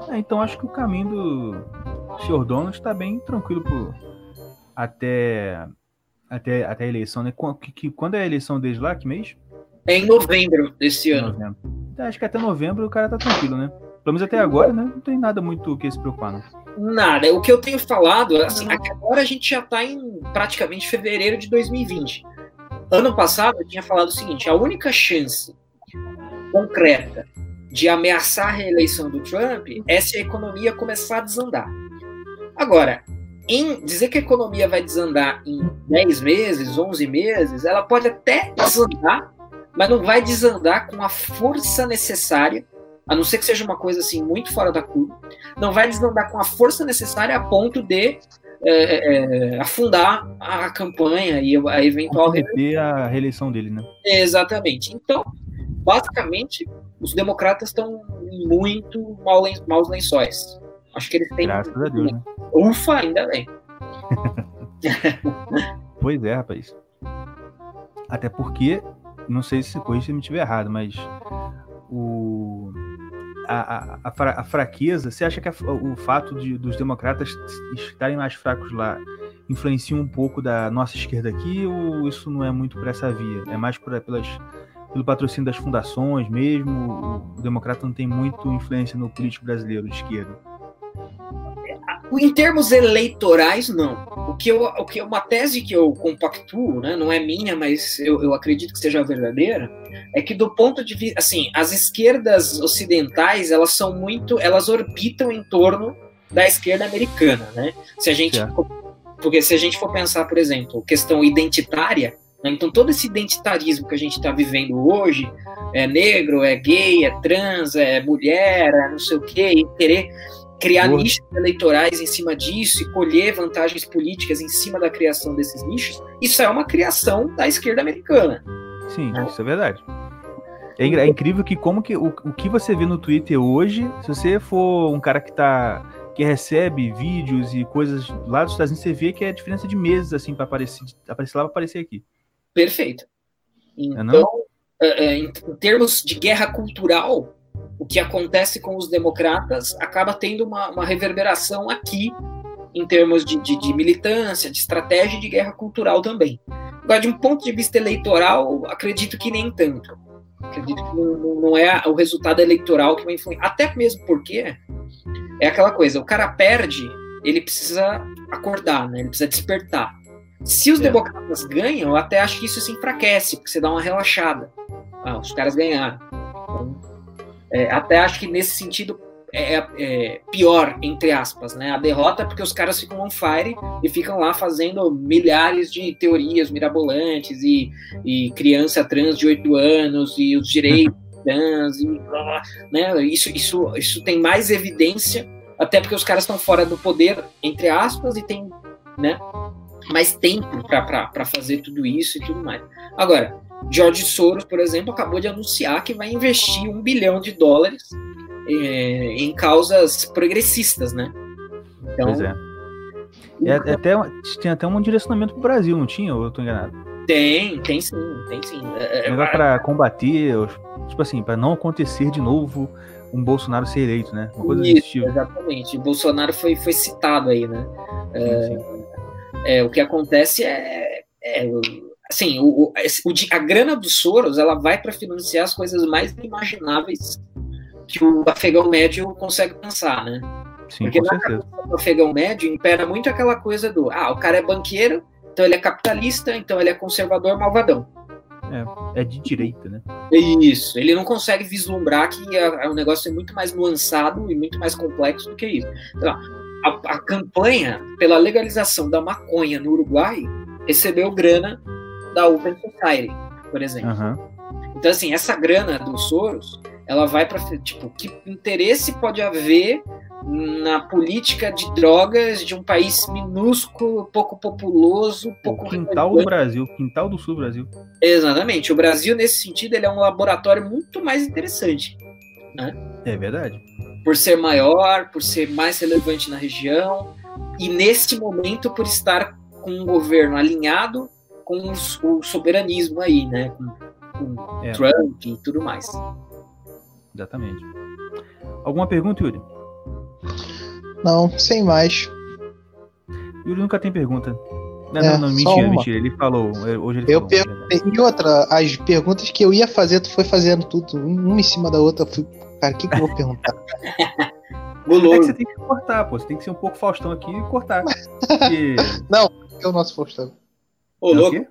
Speaker 3: É, então acho que o caminho do senhor Donald está bem tranquilo por até, até, até a eleição, né? Quando é a eleição deles lá? Que mês?
Speaker 7: É em novembro desse ano.
Speaker 3: Novembro. Então, acho que até novembro o cara tá tranquilo, né? Pelo menos até agora, né? Não tem nada muito que se preocupar, não.
Speaker 7: Nada. O que eu tenho falado, assim, é que agora a gente já está em praticamente fevereiro de 2020. Ano passado eu tinha falado o seguinte: a única chance concreta de ameaçar a reeleição do Trump é se a economia começar a desandar. Agora, em dizer que a economia vai desandar em 10 meses, 11 meses, ela pode até desandar, mas não vai desandar com a força necessária, a não ser que seja uma coisa assim muito fora da curva, não vai desandar com a força necessária a ponto de é, é, afundar a campanha e a eventual
Speaker 3: Comprometer a reeleição dele, né?
Speaker 7: Exatamente. Então, basicamente, os democratas estão em muito mau len- maus lençóis. Acho que eles têm.
Speaker 3: Graças a Deus, né?
Speaker 7: Ufa, ainda bem.
Speaker 3: Pois é, rapaz. Até porque, não sei se corrija se me estiver errado, mas o, a, a, a fraqueza, você acha que a- o fato de, dos democratas estarem mais fracos lá influencia um pouco da nossa esquerda aqui ou isso não é muito por essa via? É mais por, pelas, pelo patrocínio das fundações mesmo? O democrata não tem muito influência no político brasileiro de esquerda?
Speaker 7: Em termos eleitorais, não. O que, eu, o que é uma tese que eu compactuo, né, não é minha, mas eu, eu acredito que seja verdadeira, é que do ponto de vista, assim, as esquerdas ocidentais, elas são muito, elas orbitam em torno da esquerda americana, né? Se a gente, for- porque se a gente for pensar, por exemplo, questão identitária, né, então todo esse identitarismo que a gente está vivendo hoje, é negro, é gay, é trans, é mulher, é não sei o quê, e querer criar
Speaker 3: Gordo.
Speaker 7: nichos eleitorais em cima disso e colher vantagens políticas em cima da criação desses nichos, isso é uma criação da esquerda americana.
Speaker 3: Sim, isso é verdade. É, é incrível que como que o, o que você vê no Twitter hoje, se você for um cara que tá que recebe vídeos e coisas lá dos Estados Unidos, você vê que é a diferença de meses assim para aparecer, aparecer lá para aparecer aqui.
Speaker 7: Perfeito.
Speaker 3: É
Speaker 7: Então, é, é, em, em termos de guerra cultural, o que acontece com os democratas acaba tendo uma, uma reverberação aqui, em termos de, de- de militância, de estratégia e de guerra cultural também. Agora, de um ponto de vista eleitoral, acredito que nem tanto. Acredito que não, não- é o resultado eleitoral que vai influenciar. Até mesmo porque é aquela coisa, o cara perde, ele precisa acordar, né? ele precisa despertar. Se os
Speaker 3: É.
Speaker 7: democratas ganham, eu até acho que isso se enfraquece, porque você dá uma relaxada. Ah, os caras ganharam. Então, é, até acho que nesse sentido é, é pior, entre aspas, né? A derrota é porque os caras ficam on fire e ficam lá fazendo milhares de teorias mirabolantes e, e criança trans de 8 anos e os direitos trans e blá, blá, né? Isso, isso, isso tem mais evidência, até porque os caras estão fora do poder, entre aspas, e tem, né? mais tempo para fazer tudo isso e tudo mais. Agora, George Soros, por exemplo, acabou de anunciar que vai investir um bilhão de dólares eh, em causas progressistas, né? Então,
Speaker 3: Pois é. É, é até, tinha até um direcionamento pro Brasil, não tinha? Ou eu tô enganado?
Speaker 7: tem, tem sim, tem sim. É, é,
Speaker 3: para combater, tipo assim, para não acontecer de novo um Bolsonaro ser eleito, né? Uma coisa
Speaker 7: Isso,
Speaker 3: tipo.
Speaker 7: exatamente. O Bolsonaro foi, foi citado aí, né?
Speaker 3: Sim, sim.
Speaker 7: É, o que acontece é, é, o- assim, o, o- a grana dos Soros ela vai para financiar as coisas mais inimagináveis que o afegão médio consegue pensar, né?
Speaker 3: Sim,
Speaker 7: Porque na afegão médio impera muito aquela coisa do, ah, o cara é banqueiro, então ele é capitalista, então ele é conservador, malvadão.
Speaker 3: É de direita, né?
Speaker 7: Isso, ele não consegue vislumbrar que é, é um negócio muito mais nuançado e muito mais complexo do que isso. Então, a, a campanha pela legalização da maconha no Uruguai recebeu grana da Open Society, por exemplo.
Speaker 3: Aham.
Speaker 7: Então, assim, essa grana dos Soros, ela vai para tipo, que interesse pode haver na política de drogas de um país minúsculo, pouco populoso,
Speaker 3: O
Speaker 7: pouco
Speaker 3: quintal do? Brasil, quintal do sul do Brasil.
Speaker 7: Exatamente. O Brasil, nesse sentido, ele é um laboratório muito mais interessante.
Speaker 3: É verdade.
Speaker 7: por ser maior, por ser mais relevante na região, e neste momento por estar com um governo alinhado com o soberanismo aí, né? Com, com é. Trump e tudo mais.
Speaker 3: Exatamente. Alguma pergunta, Yuri?
Speaker 5: Não, sem mais.
Speaker 3: Yuri nunca tem pergunta. Não, é, não, não mentira, mentira. Ele falou. Hoje ele
Speaker 5: eu
Speaker 3: falou.
Speaker 5: Per... E outra, as perguntas que eu ia fazer, tu foi fazendo tudo, uma em cima da outra. Fui... Cara, o que, que eu vou perguntar?
Speaker 3: É que você tem que cortar, pô. Você tem que ser um pouco Faustão aqui e cortar. Porque...
Speaker 5: Não, é o nosso Faustão.
Speaker 7: Ô, louco.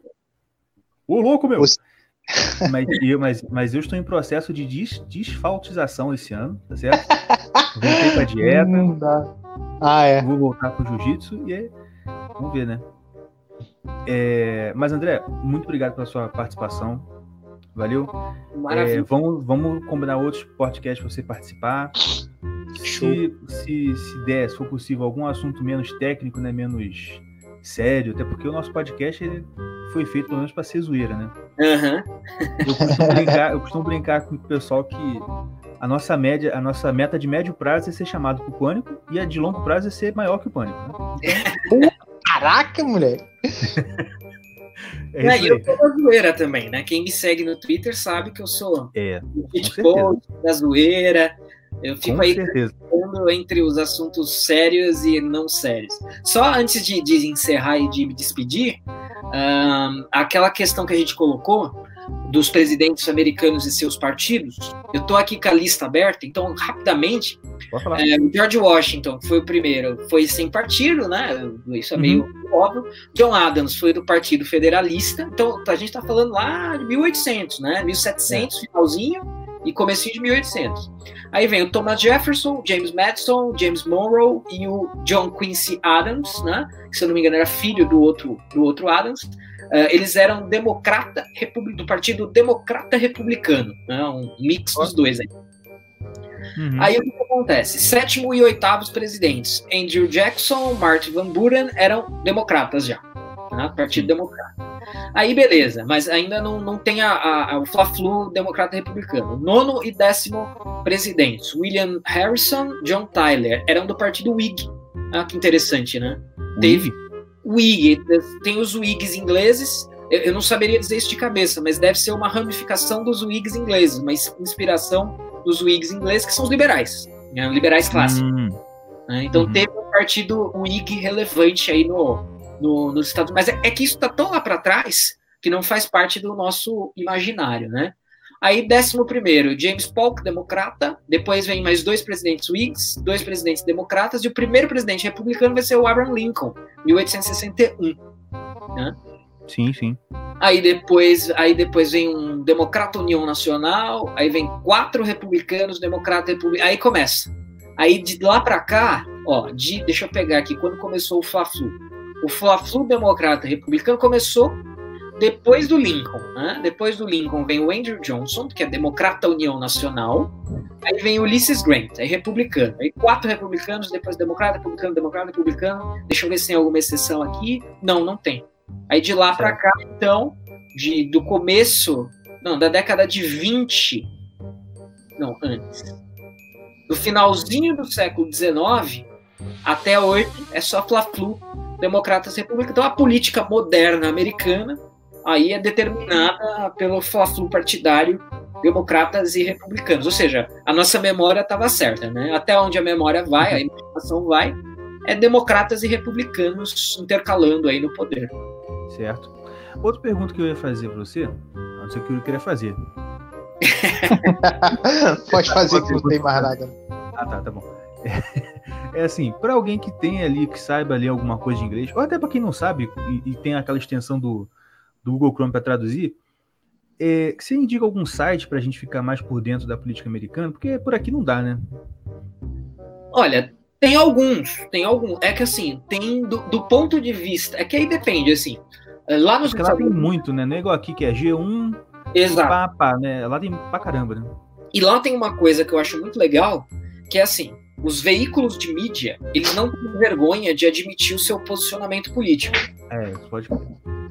Speaker 3: Ô, louco, meu. Você... mas, eu, mas, mas eu estou em processo de des, desfaltização esse ano, tá certo? Voltei pra dieta. Não dá.
Speaker 5: Ah, é.
Speaker 3: Vou voltar pro jiu-jitsu e é... vamos ver, né? É... Mas, André, muito obrigado pela sua participação. Valeu.
Speaker 7: Maravilha.
Speaker 3: É, vamos, vamos combinar outros podcasts para você participar. Se, se, se der, se for possível, algum assunto menos técnico, né, menos sério, até porque o nosso podcast ele foi feito pelo menos para ser zoeira, né?
Speaker 7: Uhum.
Speaker 3: Eu, costumo brincar, eu costumo brincar com o pessoal que a nossa média, a nossa meta de médio prazo é ser chamado pro pânico e a de longo prazo é ser maior que o pânico.
Speaker 5: Né? Caraca, moleque!
Speaker 7: É é, eu sou da zoeira também, né? Quem me segue no Twitter sabe que eu sou
Speaker 3: é,
Speaker 7: o da zoeira. Eu fico
Speaker 3: com
Speaker 7: aí entre os assuntos sérios e não sérios. Só antes de, de encerrar e de me despedir, um, aquela questão que a gente colocou dos presidentes americanos e seus partidos, eu estou aqui com a lista aberta, então rapidamente, é, o George Washington foi o primeiro, foi sem partido, né? Isso é meio uhum. óbvio. John Adams foi do Partido Federalista, então a gente está falando lá de 1800, né? 1700, é. finalzinho e comecinho de 1800. Aí vem o Thomas Jefferson, James Madison, James Monroe e o John Quincy Adams, né? Que se eu não me engano era filho do outro do outro Adams. Uh, eles eram democrata do Partido Democrata Republicano, né? um mix dos dois aí. Uhum. Aí o que acontece? Sétimo e oitavos presidentes, Andrew Jackson, Martin Van Buren, eram democratas já, né? Partido Democrata. Aí beleza, mas ainda não, não tem a, a, a o Fla-Flu democrata-republicano. Nono e décimo presidentes, William Harrison, John Tyler, eram do partido Whig. Ah, que interessante, né? Teve Whig, tem os Whigs ingleses, eu, eu, não saberia dizer isso de cabeça, mas deve ser uma ramificação dos Whigs ingleses, uma inspiração dos Whigs ingleses, que são os liberais, né? liberais clássicos. Hum. Né? Então uhum. teve um partido Whig relevante aí no, no, nos Estados Unidos. Mas é, é que isso está tão lá para trás que não faz parte do nosso imaginário, né? Aí, décimo primeiro, James Polk, democrata. Depois vem mais dois presidentes Whigs, dois presidentes democratas. E o primeiro presidente republicano vai ser o Abraham Lincoln, 1861. Né?
Speaker 3: Sim, sim.
Speaker 7: Aí depois, aí depois vem um democrata União Nacional. Aí vem quatro republicanos, democrata republicano. Aí começa. Aí de lá para cá, ó, de, deixa eu pegar aqui, quando começou o Fla-Flu. O Fla-Flu democrata republicano começou depois do Lincoln. Né? Depois do Lincoln vem o Andrew Johnson, que é democrata União Nacional. Aí vem Ulysses Grant, é republicano. Aí quatro republicanos, depois democrata, republicano, democrata, republicano. Deixa eu ver se tem alguma exceção aqui. Não, não tem. Aí de lá para cá, então, de, do começo, não, da década de 20, não, antes, do finalzinho do século 19 até hoje, é só Fla-Flu democratas republicanos. Então a política moderna americana aí é determinada pelo fla-flu partidário democratas e republicanos. Ou seja, a nossa memória estava certa, né? Até onde a memória vai, a imaginação vai, é democratas e republicanos intercalando aí no poder.
Speaker 3: Certo. Outra pergunta que eu ia fazer para você, não sei o que eu queria fazer.
Speaker 5: Pode fazer que não tem mais nada.
Speaker 3: Ah, tá, tá bom. É assim, para alguém que tem ali, que saiba ler alguma coisa de inglês, ou até para quem não sabe e, e, tem aquela extensão do, do Google Chrome para traduzir, é, você indica algum site para a gente ficar mais por dentro da política americana? Porque por aqui não dá, né?
Speaker 7: Olha, tem alguns, tem alguns. É que assim, tem do, do ponto de vista. É que aí depende, assim. É, lá nos
Speaker 3: Estados lá tem muito, né? Não é igual aqui que é G1,
Speaker 7: Exato.
Speaker 3: Pá, pá, né? Lá tem pra caramba, né?
Speaker 7: E lá tem uma coisa que eu acho muito legal, que é assim, os veículos de mídia, eles não têm vergonha de admitir o seu posicionamento político.
Speaker 3: É, pode.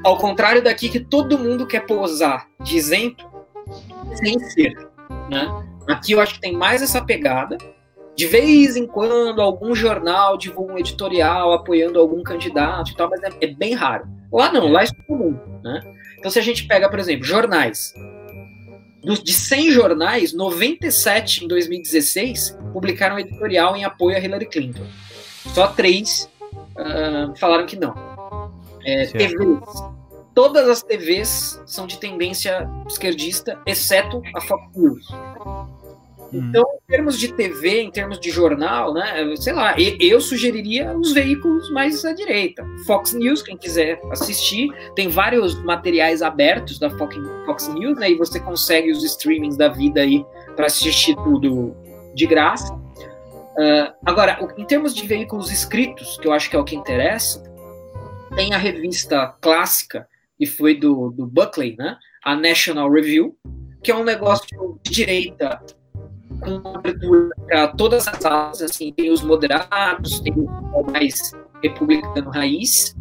Speaker 7: Ao contrário daqui que todo mundo quer posar de isento sem ser, né? Aqui eu acho que tem mais essa pegada, De vez em quando, algum jornal divulga um editorial apoiando algum candidato e tal, mas é, é bem raro. Lá não, lá isso é comum, né? Então, se a gente pega, por exemplo, jornais. Dos, de 100 jornais, 97 em 2016 publicaram editorial em apoio a Hillary Clinton. Só três uh, falaram que não. É, TVs. Todas as TVs são de tendência esquerdista, exceto a Fox News. Hum. Então, em termos de TV, em termos de jornal, né, sei lá, eu sugeriria os veículos mais à direita. Fox News, quem quiser assistir, tem vários materiais abertos da Fox News, né, e você consegue os streamings da vida aí para assistir tudo de graça. Uh, agora, em termos de veículos escritos, que eu acho que é o que interessa, tem a revista clássica, que foi do, do Buckley, né, a National Review, que é um negócio de direita com para todas as áreas, assim, tem os moderados, tem o mais republicano raiz,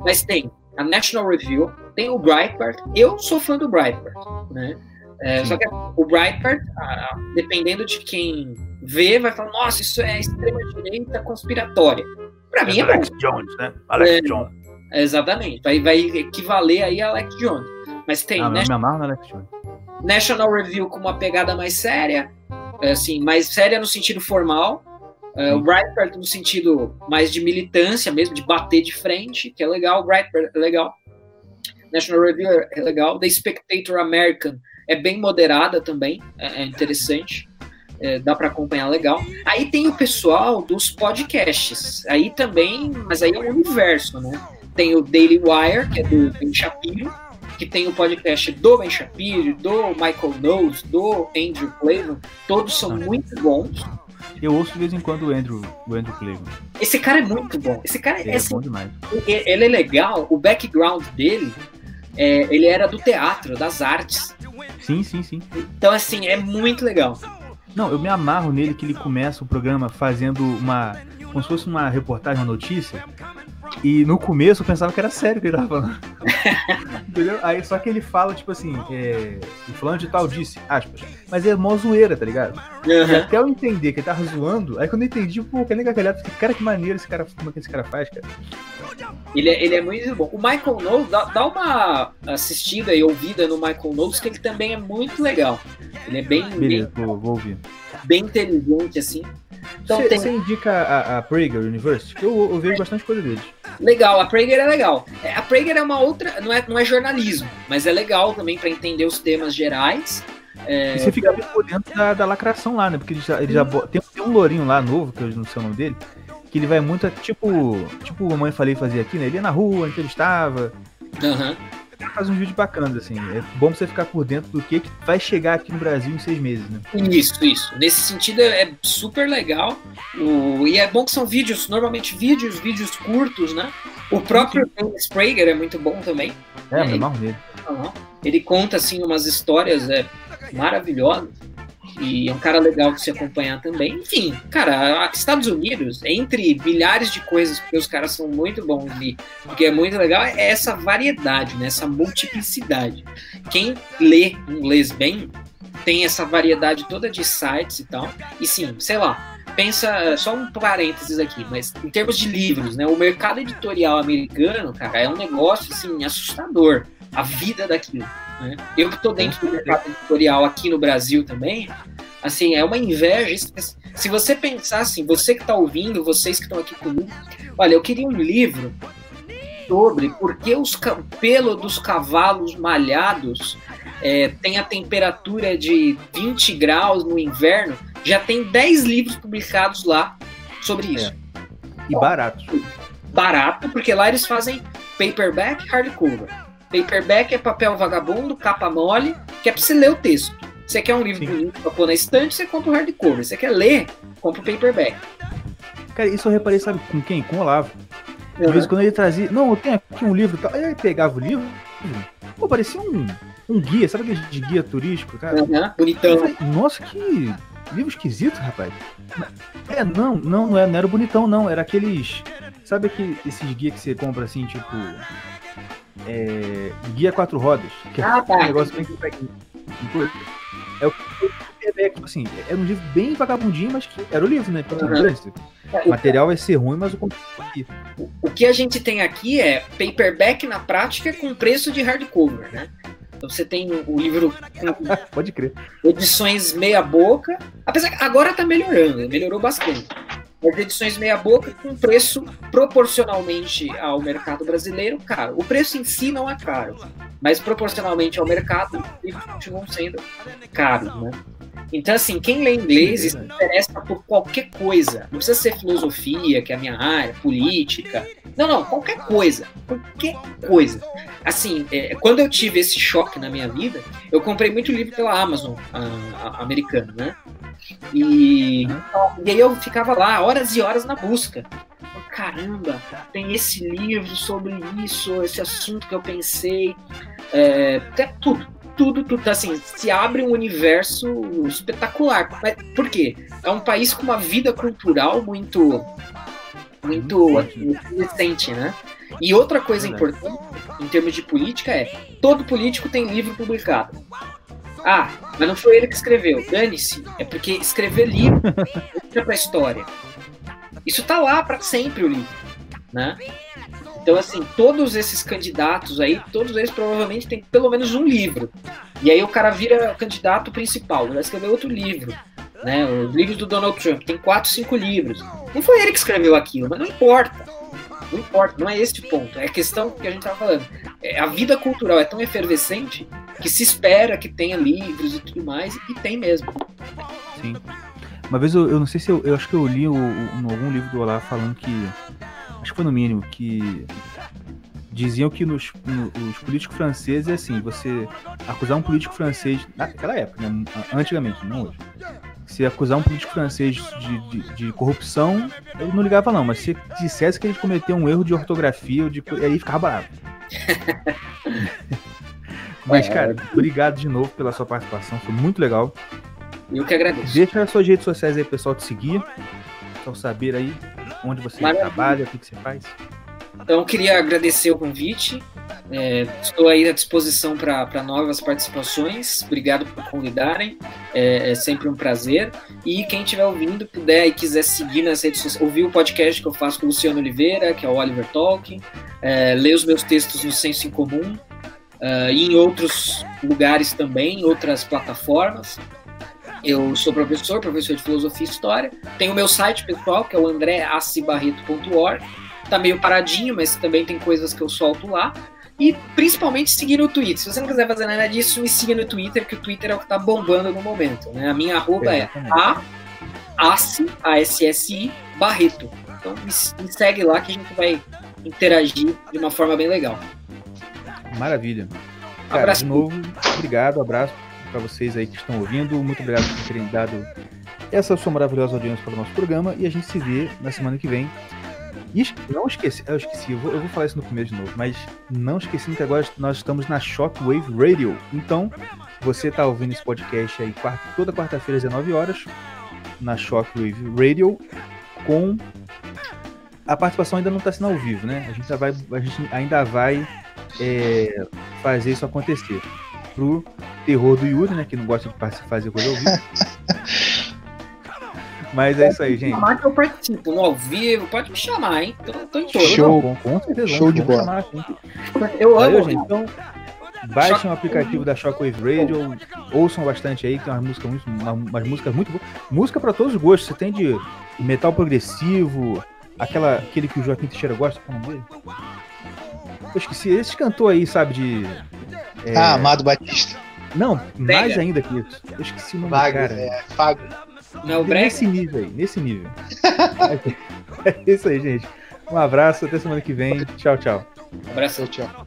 Speaker 7: mas tem a National Review, tem o Breitbart, eu sou fã do Breitbart, né? É, só que o Breitbart, dependendo de quem vê, vai falar, nossa, isso é extrema-direita conspiratória. Para mim é
Speaker 3: Alex
Speaker 7: bom.
Speaker 3: Jones, né? Alex
Speaker 7: É.
Speaker 3: Jones.
Speaker 7: Exatamente, vai, vai equivaler aí a Alex Jones. Mas tem
Speaker 3: Ah,
Speaker 7: né,
Speaker 3: me amarro no Alex Jones.
Speaker 7: National Review com uma pegada mais séria, é, assim, mais séria no sentido formal. É, o Breitbart no sentido mais de militância mesmo, de bater de frente, que é legal. O Breitbart é legal. National Review é legal. The Spectator American é bem moderada também, é, é interessante. É, dá para acompanhar legal. Aí tem o pessoal dos podcasts. Aí também, mas aí é um universo, né? Tem o Daily Wire, que é do Ben Shapiro, que tem o podcast do Ben Shapiro, do Michael Knowles, do Andrew Clavin. Todos são
Speaker 3: Ah.
Speaker 7: muito bons.
Speaker 3: Eu ouço de vez em quando o Andrew, o Andrew Cleveland.
Speaker 7: Esse cara é muito bom. Esse cara
Speaker 3: Ele
Speaker 7: é,
Speaker 3: é
Speaker 7: assim,
Speaker 3: bom demais.
Speaker 7: ele é legal. O background dele, é, ele era do teatro, das artes.
Speaker 3: Sim, sim, sim.
Speaker 7: Então, assim, é muito legal.
Speaker 3: Não, eu me amarro nele que ele começa o programa fazendo uma. como se fosse uma reportagem, uma notícia. E no começo eu pensava que era sério o que ele tava falando. Entendeu? Aí só que ele fala, tipo assim, é, o fulano de tal disse, aspas. Mas é mó zoeira, tá ligado? E
Speaker 7: Aham.
Speaker 3: até eu entender que ele tava zoando, aí quando eu entendi, pô, que legal, fiquei, cara, que maneiro esse cara, como é que esse cara faz, cara.
Speaker 7: Ele, é- ele é muito bom. O Michael Knowles, dá, dá uma assistida e ouvida no Michael Knowles, que ele também é muito legal. Ele é bem, bem,
Speaker 3: Beleza, vou, vou ouvir.
Speaker 7: bem inteligente, assim. Então
Speaker 3: Você
Speaker 7: tem.
Speaker 3: indica a, a Prager University? Eu, eu vejo bastante coisa deles.
Speaker 7: Legal, a Prager é legal. É, A Prager é uma outra. Não é, não é jornalismo, mas é legal também para entender os temas gerais. É,
Speaker 3: E você fica bem por dentro da, da lacração lá, né? Porque ele já, ele já tem, tem um lourinho lá novo, que eu não sei o nome dele, que ele vai muito, tipo, tipo a mãe falei fazia aqui, né? Ele ia na rua, entrevistava,
Speaker 7: aham.
Speaker 3: Faz uns vídeos bacanas, assim. É bom você ficar por dentro do que, que vai chegar aqui no Brasil em seis meses, né?
Speaker 7: Isso, isso. Nesse sentido é é super legal. O- e é bom que são vídeos, normalmente vídeos, vídeos curtos, né? O próprio Dennis Prager é muito bom também.
Speaker 3: É,
Speaker 7: É,
Speaker 3: me amarro nele.
Speaker 7: Aham. Ele conta assim umas histórias é, maravilhosas e é um cara legal de se acompanhar também. Enfim, cara, Estados Unidos, entre milhares de coisas, porque os caras são muito bons e porque é muito legal, é essa variedade, né? essa multiplicidade. Quem lê inglês bem tem essa variedade toda de sites e tal. E sim, sei lá, pensa, só um parênteses aqui, mas em termos de livros, né? O mercado editorial americano, cara, é um negócio assim assustador. A vida daquilo. Né? Eu que tô dentro do mercado editorial aqui no Brasil também, assim, é uma inveja. Se você pensar assim, você que tá ouvindo, vocês que estão aqui comigo, olha, eu queria um livro sobre por que os o pelo dos cavalos malhados é, tem a temperatura de 20 graus no inverno. Já tem 10 livros publicados lá sobre isso.
Speaker 3: E barato.
Speaker 7: Barato, porque lá eles fazem paperback hardcover. Paperback é papel vagabundo, capa mole, que é pra você ler o texto. Você quer um livro
Speaker 3: Sim.
Speaker 7: bonito pra pôr na estante, você compra o hardcover. Você quer ler, compra o paperback.
Speaker 3: Cara, isso eu reparei, sabe com quem? Com o Olavo. De vez em quando ele trazia. Não, eu tenho aqui um livro e tal. Aí ele pegava o livro. Pô, parecia um, um guia, sabe aquele de guia turístico, cara? Eu
Speaker 7: bonitão.
Speaker 3: falei, Nossa, que livro esquisito, rapaz. É, não, não, não, é, não era bonitão, não. Era aqueles. Sabe aquele, esses guias que você compra assim, tipo. É, guia quatro rodas. Que
Speaker 7: Ah,
Speaker 3: é
Speaker 7: tá.
Speaker 3: um negócio bem. É o que, tipo assim, era um livro bem vagabundinho, mas que era o livro, né? Tipo,
Speaker 7: Uhum.
Speaker 3: O material vai ser ruim, mas o conteúdo aqui.
Speaker 7: O que a gente tem aqui é paperback na prática com preço de hardcover, né? Então você tem o livro
Speaker 3: Pode crer.
Speaker 7: edições meia boca, apesar que agora tá melhorando, melhorou bastante. Mas edições meia boca com preço proporcionalmente ao mercado brasileiro caro. O preço em si não é caro, mas proporcionalmente ao mercado eles continuam sendo caros, né? Então, assim, quem lê inglês e se interessa por qualquer coisa, não precisa ser filosofia, que é a minha área, política. Não, não, qualquer coisa. Qualquer coisa. Assim, é, quando eu tive esse choque na minha vida, eu comprei muito livro pela Amazon a- a- americana, né? E, e aí eu ficava lá horas e horas na busca. Caramba, tem esse livro sobre isso, esse assunto que eu pensei. É tudo, tudo, tudo. Assim, se abre um universo espetacular. Mas por quê? É um país com uma vida cultural muito, muito assim, recente, né? E outra coisa importante em termos de política é todo político tem livro publicado. Ah, mas não foi ele que escreveu. Dane-se. É porque escrever livro entra pra história. Isso tá lá para sempre o livro, né? Então, assim, todos esses candidatos aí, todos eles provavelmente têm pelo menos um livro. E aí o cara vira candidato principal, vai escrever outro livro. Né? Os livros do Donald Trump tem quatro, cinco livros. Não foi ele que escreveu aquilo, mas não importa. Não importa, não é esse o ponto. É a questão que a gente estava falando. É, a vida cultural é tão efervescente que se espera que tenha livros e tudo mais, e tem mesmo.
Speaker 3: Sim. Uma vez eu, eu não sei se eu, eu acho que eu li o, o- algum livro do Olá falando que. Acho que foi no mínimo, que diziam que nos, no- os políticos franceses é assim, você acusar um político francês, naquela época, né, antigamente, não hoje. Se acusar um político francês de, de, de corrupção, ele não ligava não, mas se dissesse que ele cometeu um erro de ortografia, ou de, aí ficava bravo. mas, cara, obrigado de novo pela sua participação, foi muito legal.
Speaker 7: Eu que agradeço.
Speaker 3: Deixa as suas redes sociais aí, pessoal, te seguir. Eu saber aí onde você
Speaker 7: Maravilha.
Speaker 3: trabalha, o que, que você faz.
Speaker 7: Então, eu queria agradecer o convite. É, estou aí à disposição para novas participações. Obrigado por convidarem. É, é sempre um prazer. E quem estiver ouvindo, puder e quiser seguir nas redes sociais, ouvir o podcast que eu faço com o Luciano Oliveira, que é o Oliver Talking, é, ler os meus textos no Senso em Comum, é, e em outros lugares também, em outras plataformas. Eu sou professor, professor de filosofia e história. Tenho o meu site pessoal, que é o andreacibarreto.org tá meio paradinho, mas também tem coisas que eu solto lá. E principalmente seguir no Twitter. Se você não quiser fazer nada disso, me siga no Twitter, que o Twitter é o que tá bombando no momento. Né? A minha arroba é a ASSI, A-S-S-I, Barreto. Então me, me segue lá que a gente vai interagir de uma forma bem legal.
Speaker 3: Maravilha. Cara,
Speaker 7: Abraço.
Speaker 3: de novo, obrigado, abraço pra vocês aí que estão ouvindo. Muito obrigado por terem dado essa sua maravilhosa audiência para o nosso programa. E a gente se vê na semana que vem. E não esqueci, eu esqueci, eu vou, eu vou falar isso no começo de novo, mas não esquecendo que agora nós estamos na Shockwave Radio. Então, você tá ouvindo esse podcast aí toda quarta-feira às 19 horas na Shockwave Radio com a participação ainda não está sendo ao vivo, né? A gente, vai, a gente ainda vai é, fazer isso acontecer. Pro terror do Yuri, né? Que não gosta de fazer coisa ao vivo. Mas é isso aí, gente.
Speaker 7: Chamar que eu participo no ao vivo, pode me chamar, hein? Tô, tô em todas.
Speaker 5: Show.
Speaker 3: Não, com, certeza.
Speaker 5: Show de bola.
Speaker 3: chamar.
Speaker 7: Eu
Speaker 3: Valeu,
Speaker 7: amo,
Speaker 3: gente. Então, baixem o aplicativo da Shockwave Radio, ouçam bastante aí, que tem umas músicas muito, uma- umas músicas muito boas. Música pra todos os gostos. Você tem de metal progressivo, aquela, aquele que o Joaquim Teixeira gosta, qual é dele? Eu esqueci, esse cantor aí, sabe, de. é,
Speaker 5: Ah, Amado Batista.
Speaker 3: Não, mais
Speaker 7: Brega.
Speaker 3: ainda que isso. Eu esqueci o nome
Speaker 5: Vaga,
Speaker 3: do cara.
Speaker 5: é, Fábio.
Speaker 7: Não é Brega?
Speaker 3: Nesse nível aí, nesse nível. é isso aí, gente. Um abraço, até semana que vem. Tchau, tchau.
Speaker 7: Abraço.
Speaker 5: Tchau, tchau.